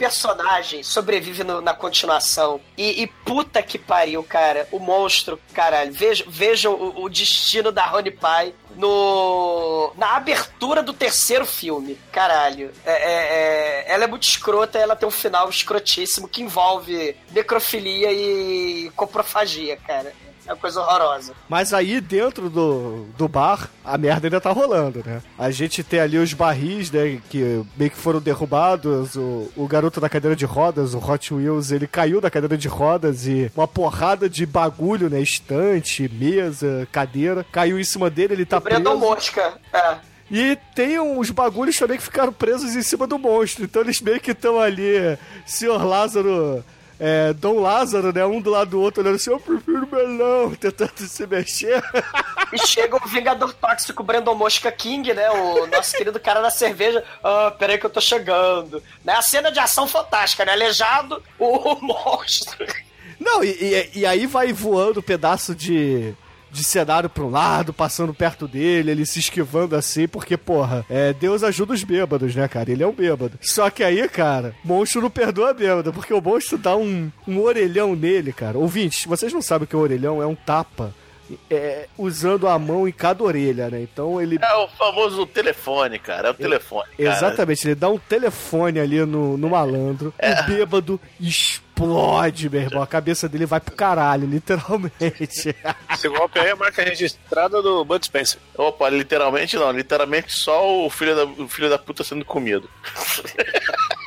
Speaker 4: personagem sobrevive no- na continuação. E, e puta que pariu, cara. O monstro, caralho. Vejam veja o, o destino da Honey Pie no na abertura do terceiro filme. Caralho. É, é- é- ela é muito escrota, ela tem um final escrotíssimo que envolve necrofilia e coprofagia, cara. É uma coisa horrorosa.
Speaker 5: Mas aí dentro do, do bar, a merda ainda tá rolando, né? A gente tem ali os barris, né? Que meio que foram derrubados. O, o garoto da cadeira de rodas, o Hot Wheels, ele caiu da cadeira de rodas e uma porrada de bagulho, né? Estante, mesa, cadeira, caiu em cima dele, ele tá
Speaker 4: Brandon
Speaker 5: preso.
Speaker 4: Mosca. É.
Speaker 5: E tem uns bagulhos também que ficaram presos em cima do monstro. Então eles meio que estão ali, senhor Lázaro, é, Dom Lázaro, né? Um do lado do outro, olhando assim, eu prefiro melão, tentando se mexer.
Speaker 4: E chega o Vingador Tóxico Brandon Mosca King, né? O nosso querido cara da cerveja. Ah, peraí que eu tô chegando. Né? A cena de ação fantástica, né? Aleijado, o monstro.
Speaker 5: Não, e, e, e aí vai voando um pedaço de, de cenário pra um lado, passando perto dele, ele se esquivando assim, porque, porra, é, Deus ajuda os bêbados, né, cara? Ele é um bêbado. Só que aí, cara, monstro não perdoa bêbado, porque o monstro dá um, um orelhão nele, cara. Ouvintes, vocês não sabem o que é orelhão? É um tapa. É, usando a mão em cada orelha, né? Então ele.
Speaker 6: É o famoso telefone, cara. É o telefone. Cara.
Speaker 5: Exatamente, ele dá um telefone ali no, no malandro, o bêbado explode, meu irmão. A cabeça dele vai pro caralho, literalmente.
Speaker 7: Esse golpe aí é a marca registrada do Bud Spencer.
Speaker 6: Opa, literalmente não. Literalmente só o filho da, o filho da puta sendo comido.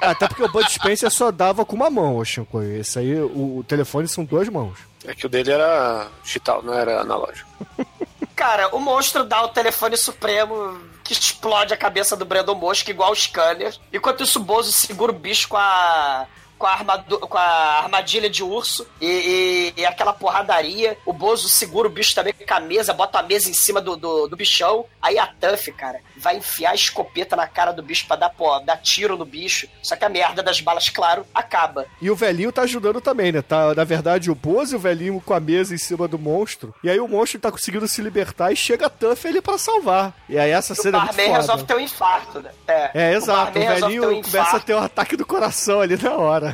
Speaker 5: Até porque o Bud Spencer só dava com uma mão, Chico. Esse aí, o, o telefone são duas mãos.
Speaker 7: É que o dele era digital, não era analógico.
Speaker 4: Cara, o monstro dá o telefone supremo que explode a cabeça do Brandon Mosca igual o scanner. Enquanto isso, o Bozo segura o bicho com a. Com a, com a armadilha de urso e, e- e aquela porradaria. O Bozo segura o bicho também com a mesa, bota a mesa em cima do, do, do bichão. Aí a Tuff, cara, vai enfiar a escopeta na cara do bicho pra dar, pô, dar tiro no bicho. Só que a merda das balas, claro, acaba.
Speaker 5: E o velhinho tá ajudando também, né? Tá, na verdade, o Bozo e o velhinho com a mesa em cima do monstro. E aí o monstro tá conseguindo se libertar e chega a Tuff ali pra salvar. E aí essa
Speaker 4: O
Speaker 5: cena é muito
Speaker 4: Barman
Speaker 5: foda.
Speaker 4: resolve ter um infarto, né?
Speaker 5: É, exato. O,
Speaker 4: resolve
Speaker 5: velhinho começa a ter um ataque do coração ali na hora.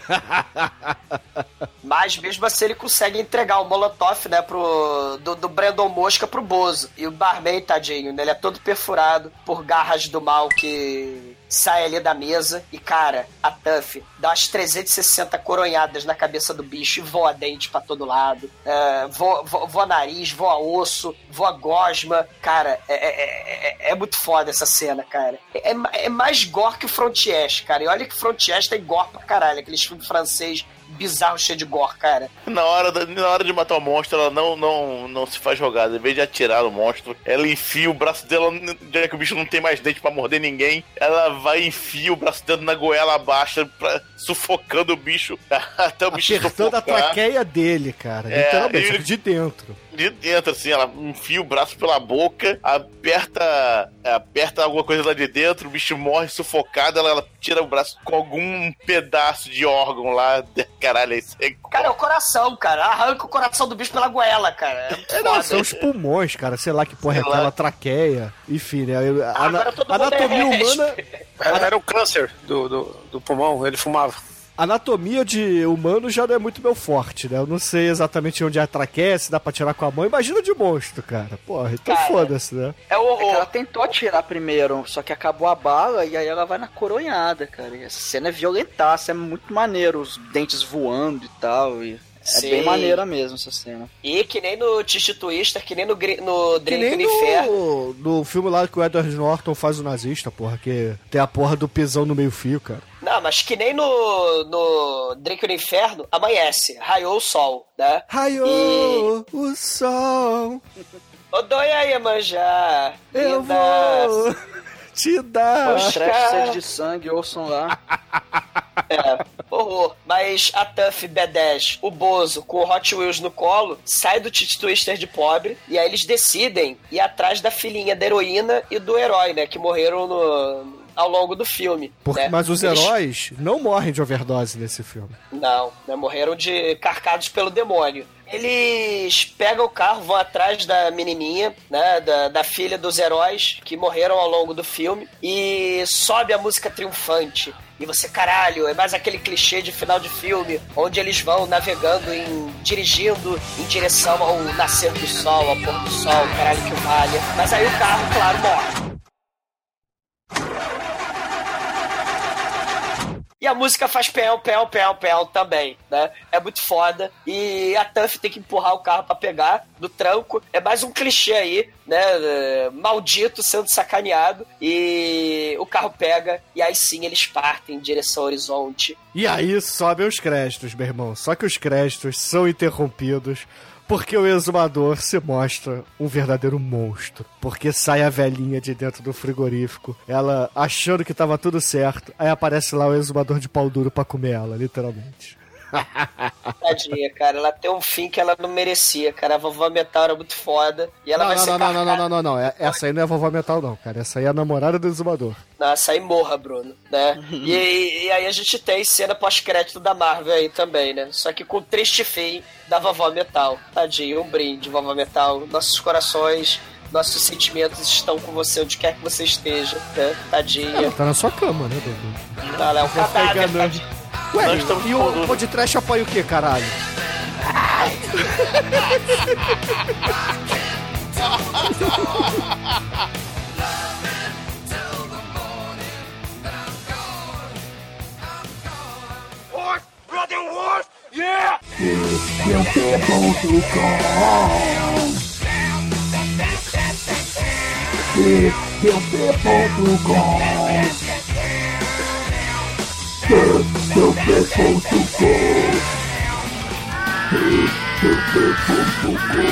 Speaker 4: Mas mesmo assim ele consegue entregar o Molotov, né, pro, do, do Brandon Mosca pro Bozo. E o Barman, tadinho, né, ele é todo perfurado por garras do mal que sai ali da mesa. E, cara, a Tuff dá umas 360 coronhadas na cabeça do bicho e voa dente pra todo lado. É, voa, voa, voa nariz, voa osso, voa gosma. Cara, é, é, é- é muito foda essa cena, cara. É, é mais gore que o Frontiers, cara. E olha que Frontiers tem gore pra caralho. Aqueles filmes francês bizarro cheio de gore, cara.
Speaker 6: Na hora, da- na hora de matar o monstro, ela não, não, não se faz jogada. Em vez de atirar o monstro, ela enfia o braço dela, já que o bicho não tem mais dente pra morder ninguém. Ela vai e enfia o braço dela na goela baixa, pra, sufocando o bicho até o bicho
Speaker 5: Apertando a
Speaker 6: sufocar.
Speaker 5: traqueia dele, cara.
Speaker 6: É,
Speaker 5: literalmente,
Speaker 6: ele-
Speaker 5: de dentro.
Speaker 6: De dentro, assim, ela enfia o braço pela boca, aperta aperta alguma coisa lá de dentro, o bicho morre sufocado, ela, ela tira o braço com algum pedaço de órgão lá. Caralho, isso é
Speaker 4: Cara, é o coração, cara. Arranca o coração do bicho pela goela, cara. É
Speaker 5: É, não, são os pulmões, cara. Sei lá que porra é aquela traqueia. Enfim, né? A,
Speaker 4: Agora todo mundo
Speaker 5: anatomia
Speaker 4: é
Speaker 5: humana.
Speaker 7: Era, era o câncer do, do, do pulmão, ele fumava.
Speaker 5: Anatomia de humano já não é muito meu forte, né? Eu não sei exatamente onde é a traqueia, se dá pra tirar com a mão. Imagina de monstro, cara. Porra, então
Speaker 4: Cara,
Speaker 5: foda-se, né?
Speaker 4: É o,
Speaker 8: É que ela tentou atirar primeiro, só que acabou a bala e aí ela vai na coronhada, cara. E essa cena é violentaça, é muito maneiro, os dentes voando e tal. E é
Speaker 4: Sim.
Speaker 8: bem maneira mesmo essa cena.
Speaker 4: E que nem no Titi Twister, que nem no, no
Speaker 5: nem
Speaker 4: no Inferno.
Speaker 5: no, no filme lá que o Edward Norton faz o nazista, porra, que tem a porra do pisão no meio fio, cara.
Speaker 4: Não, mas que nem no, no Drink no Inferno, amanhece, raiou o sol, né?
Speaker 5: Raiou o sol,
Speaker 4: Odoia Iemanjá,
Speaker 5: eu vou te dar.
Speaker 8: Trash, sede de sangue, ouçam lá.
Speaker 4: É, horror. Mas a Tuff B10, o Bozo, com o Hot Wheels no colo, sai do Titi Twister de pobre e aí eles decidem ir atrás da filhinha da heroína e do herói, né? Que morreram no, ao longo do filme.
Speaker 5: Porque,
Speaker 4: né?
Speaker 5: mas os
Speaker 4: Eles-
Speaker 5: heróis não morrem de overdose nesse filme.
Speaker 4: Não, né? morreram de carcados pelo demônio. Eles pegam o carro, vão atrás da menininha, né, da, da filha dos heróis que morreram ao longo do filme e sobe a música triunfante. E você, caralho, é mais aquele clichê de final de filme, onde eles vão navegando em. dirigindo em direção ao nascer do sol, ao pôr do sol, caralho que valha. Mas aí o carro, claro, morre. E a música faz pel, pel, pel, pel também, né? É muito foda. E a Tuff tem que empurrar o carro para pegar do tranco. É mais um clichê aí, né? Maldito sendo sacaneado. E o carro pega. E aí sim eles partem em direção ao horizonte.
Speaker 5: E aí sobem os créditos, meu irmão. Só que os créditos são interrompidos porque o exumador se mostra um verdadeiro monstro. Porque sai a velhinha de dentro do frigorífico, ela achando que tava tudo certo, aí aparece lá o exumador de pau duro pra comer ela, literalmente.
Speaker 4: Tadinha, cara. Ela tem um fim que ela não merecia, cara. A vovó Metal era muito foda. E ela
Speaker 5: não,
Speaker 4: vai
Speaker 5: não,
Speaker 4: ser
Speaker 5: não, não, não, não, não, não, não. Essa aí não é a vovó metal, não, cara. Essa aí é a namorada do exumador.
Speaker 4: Não, essa aí morra, Bruno, né? e, e aí a gente tem cena pós-crédito da Marvel aí também, né? Só que com o triste fim da vovó Metal. Tadinho, um brinde, vovó Metal. Nossos corações, nossos sentimentos estão com você onde quer que você esteja, né? Tadinha.
Speaker 5: Ela tá na sua cama, né, Dudu?
Speaker 4: Tá lá, é um
Speaker 5: ficar
Speaker 4: cadáver.
Speaker 5: Ué,
Speaker 6: Nós estamos
Speaker 5: e o podcast apoia o quê, caralho? the
Speaker 11: metal to go. Hate the metal to go.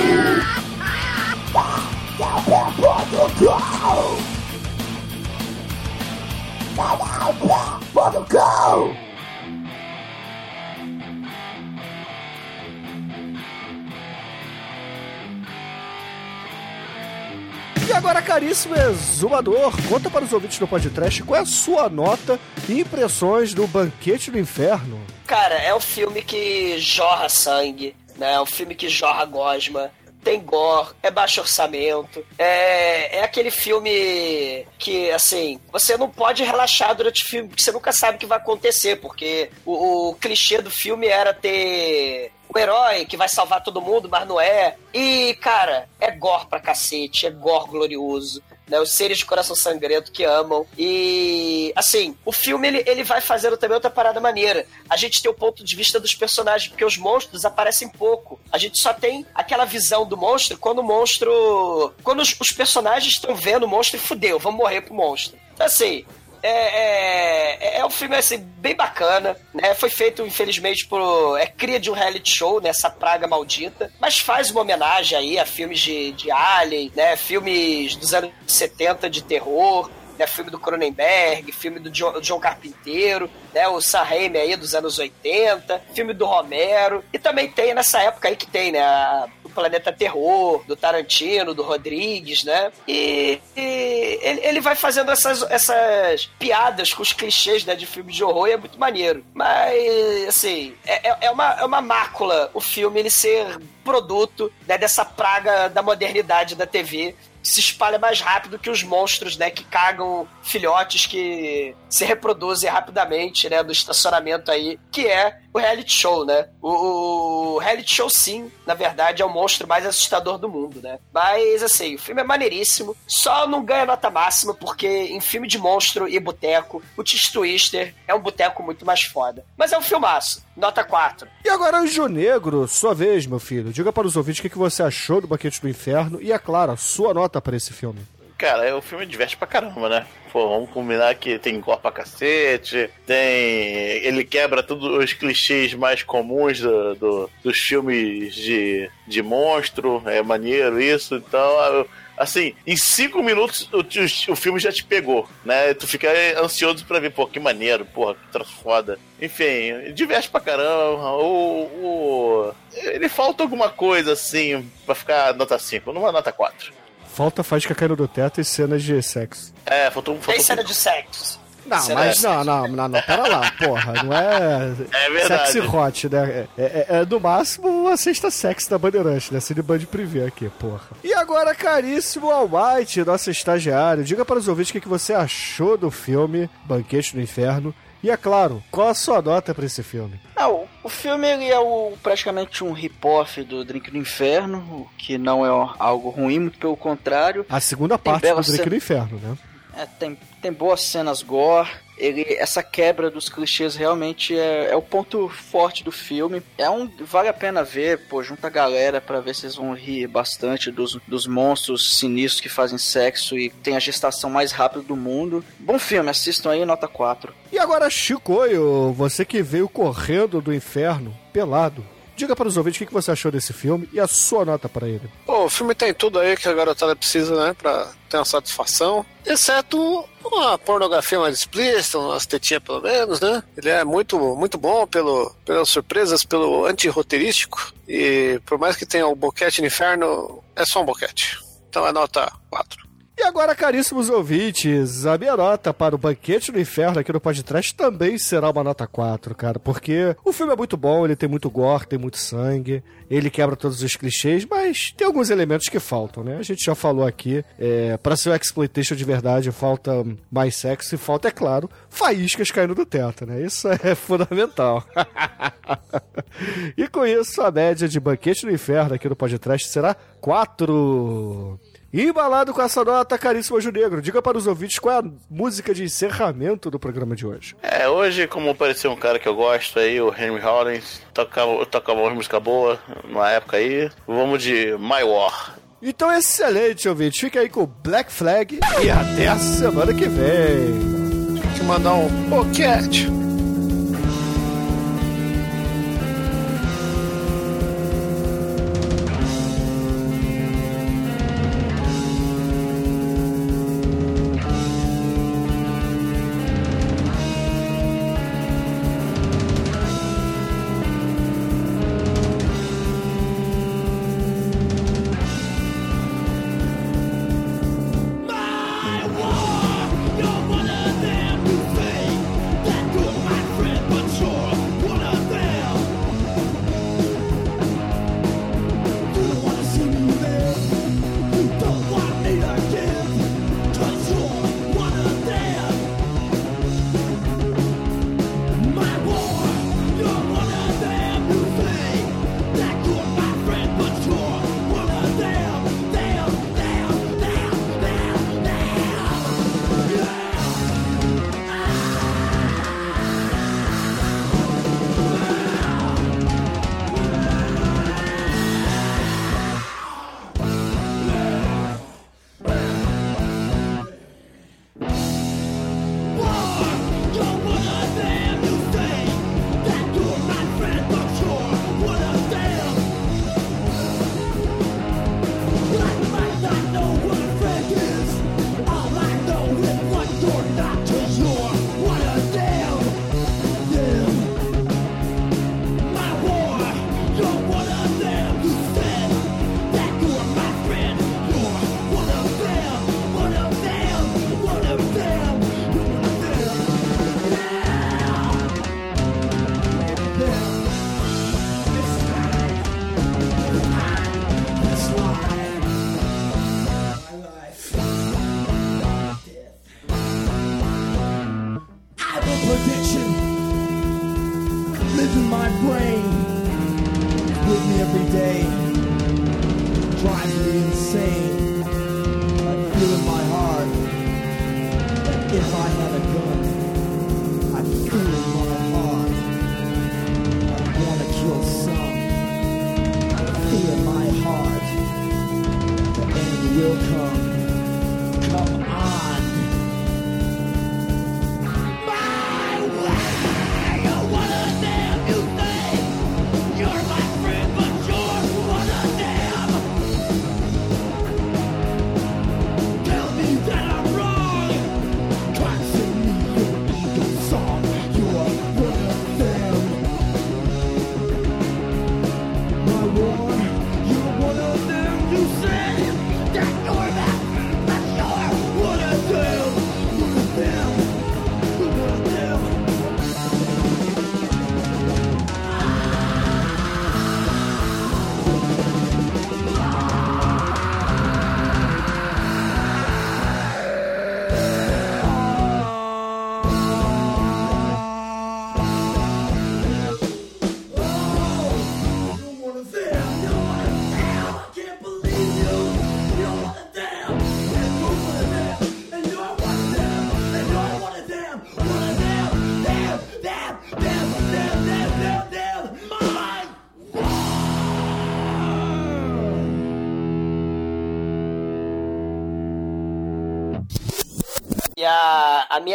Speaker 11: Mother go! Mother go!
Speaker 5: Agora, caríssimo exumador, conta para os ouvintes do podcast qual é a sua nota e impressões do Banquete do Inferno.
Speaker 4: Cara, é um filme que jorra sangue, né? É um filme que jorra gosma. Tem gore, é baixo orçamento. É, é aquele filme que, assim, você não pode relaxar durante o filme, porque você nunca sabe o que vai acontecer, porque o, o clichê do filme era ter herói que vai salvar todo mundo, mas não é. E, cara, é gore pra cacete, é gore glorioso. Né, os seres de coração sangrento que amam. E, assim, o filme ele, ele vai fazendo também outra parada maneira. A gente tem o ponto de vista dos personagens, porque os monstros aparecem pouco. A gente só tem aquela visão do monstro quando o monstro. Quando os, os personagens estão vendo o monstro e fudeu, vamos morrer pro monstro. Então, assim, é, é, é um filme assim, bem bacana, né? Foi feito, infelizmente, por. É cria de um reality show, né? Essa praga maldita. Mas faz uma homenagem aí a filmes de, de Alien, né? Filmes dos anos 70 de terror. Né, filme do Cronenberg, filme do John, John Carpinteiro, né, o Sam Raimi aí dos anos 80, filme do Romero, e também tem nessa época aí que tem, né, a- o Planeta Terror, do Tarantino, do Rodrigues, né, e, e ele, ele vai fazendo essas, essas piadas com os clichês, né, de filme de horror e é muito maneiro, mas, assim, é, é- é uma, é uma mácula o filme ele ser produto né, dessa praga da modernidade da TV se espalha mais rápido que os monstros, né, que cagam filhotes que se reproduzem rapidamente, né, do estacionamento aí, que é o reality show, né? O, o reality show, sim, na verdade, é o monstro mais assustador do mundo, né? Mas, assim, o filme é maneiríssimo, só não ganha nota máxima porque em filme de monstro e boteco, o Tis Twister é um boteco muito mais foda. Mas é um filmaço, nota 4.
Speaker 5: E agora, Anjo Negro, sua vez, meu filho. Diga para os ouvintes o que você achou do Banquete do Inferno e, é claro, sua nota para esse filme.
Speaker 6: Cara, é, o filme diverte pra caramba, né? Pô, vamos combinar que tem gore pra cacete, tem. Ele quebra todos os clichês mais comuns do, do- dos filmes de, de monstro, é maneiro isso, então. Assim, em cinco minutos o, o, o filme já te pegou, né? Tu fica ansioso pra ver, pô, que maneiro, porra, que troço foda. Enfim, diverte pra caramba. O, o- ele falta alguma coisa assim pra ficar nota 5, numa nota 4.
Speaker 5: Falta faísca caindo do teto e cenas de sexo.
Speaker 6: É, faltou, faltou
Speaker 4: Tem cena de sexo.
Speaker 5: Não,
Speaker 4: Cena
Speaker 5: mas não, não, não, não, pera lá, porra, não é.
Speaker 6: É verdade.
Speaker 5: Sexy hot, né? É, é, é no máximo a sexta sexy da Bandeirante, né? Cineband Privé aqui, porra. E agora, caríssimo Almighty, nosso estagiário, diga para os ouvintes o que, que você achou do filme Banquete do Inferno E é claro, qual a sua nota pra esse filme?
Speaker 8: Ah, o, o filme ele é o, praticamente um rip-off do Drink do Inferno, o que não é algo ruim, muito pelo contrário.
Speaker 5: A segunda parte do Drink
Speaker 8: cena-
Speaker 5: do Inferno, né?
Speaker 8: É, tem, tem boas cenas gore. Ele, essa quebra dos clichês realmente é, é o ponto forte do filme. É um vale a pena ver, pô, junta a galera pra ver se vocês vão rir bastante dos, dos monstros sinistros que fazem sexo e tem a gestação mais rápida do mundo. Bom filme, assistam aí, nota 4.
Speaker 5: E agora, Chicoio, você que veio correndo do inferno, pelado. Diga para os ouvintes o que você achou desse filme e a sua nota para ele.
Speaker 12: Pô, o filme tem tudo aí que a garotada precisa, né? Pra ter uma satisfação. Exceto uma pornografia mais explícita, umas tetinhas pelo menos, né? Ele é muito, muito bom pelo, pelas surpresas, pelo anti-roteirístico. E por mais que tenha o boquete no inferno, é só um boquete. Então é nota 4.
Speaker 5: E agora, caríssimos ouvintes, a minha nota para o Banquete do Inferno aqui no podcast também será uma nota 4, cara, porque o filme é muito bom, ele tem muito gore, tem muito sangue, ele quebra todos os clichês, mas tem alguns elementos que faltam, né? A gente já falou aqui, é, para ser o exploitation de verdade, falta mais sexo e falta, é claro, faíscas caindo do teto, né? Isso é fundamental. e com isso, a média de Banquete do Inferno aqui no podcast será 4. Embalado com essa nota, caríssimo Anjo Negro, diga para os ouvintes qual é a música de encerramento do programa de hoje.
Speaker 6: É, hoje, como apareceu um cara que eu gosto aí, o Henry Rollins, tocava, tocava uma música boa na época aí. Vamos de My War.
Speaker 5: Então, excelente, ouvinte. Fica aí com o Black Flag e até a semana que vem.
Speaker 12: Tem que mandar um boquete.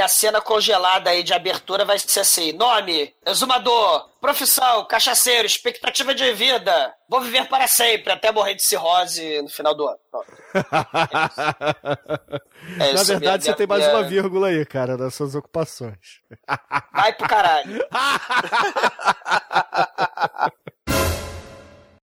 Speaker 4: Minha cena congelada aí de abertura vai ser assim: nome, exumador, profissão, cachaceiro, expectativa de vida. Vou viver para sempre, até morrer de cirrose no final do ano. É
Speaker 5: Na
Speaker 4: isso,
Speaker 5: verdade, você tem mais uma vírgula aí, cara, das suas ocupações.
Speaker 4: Vai pro caralho.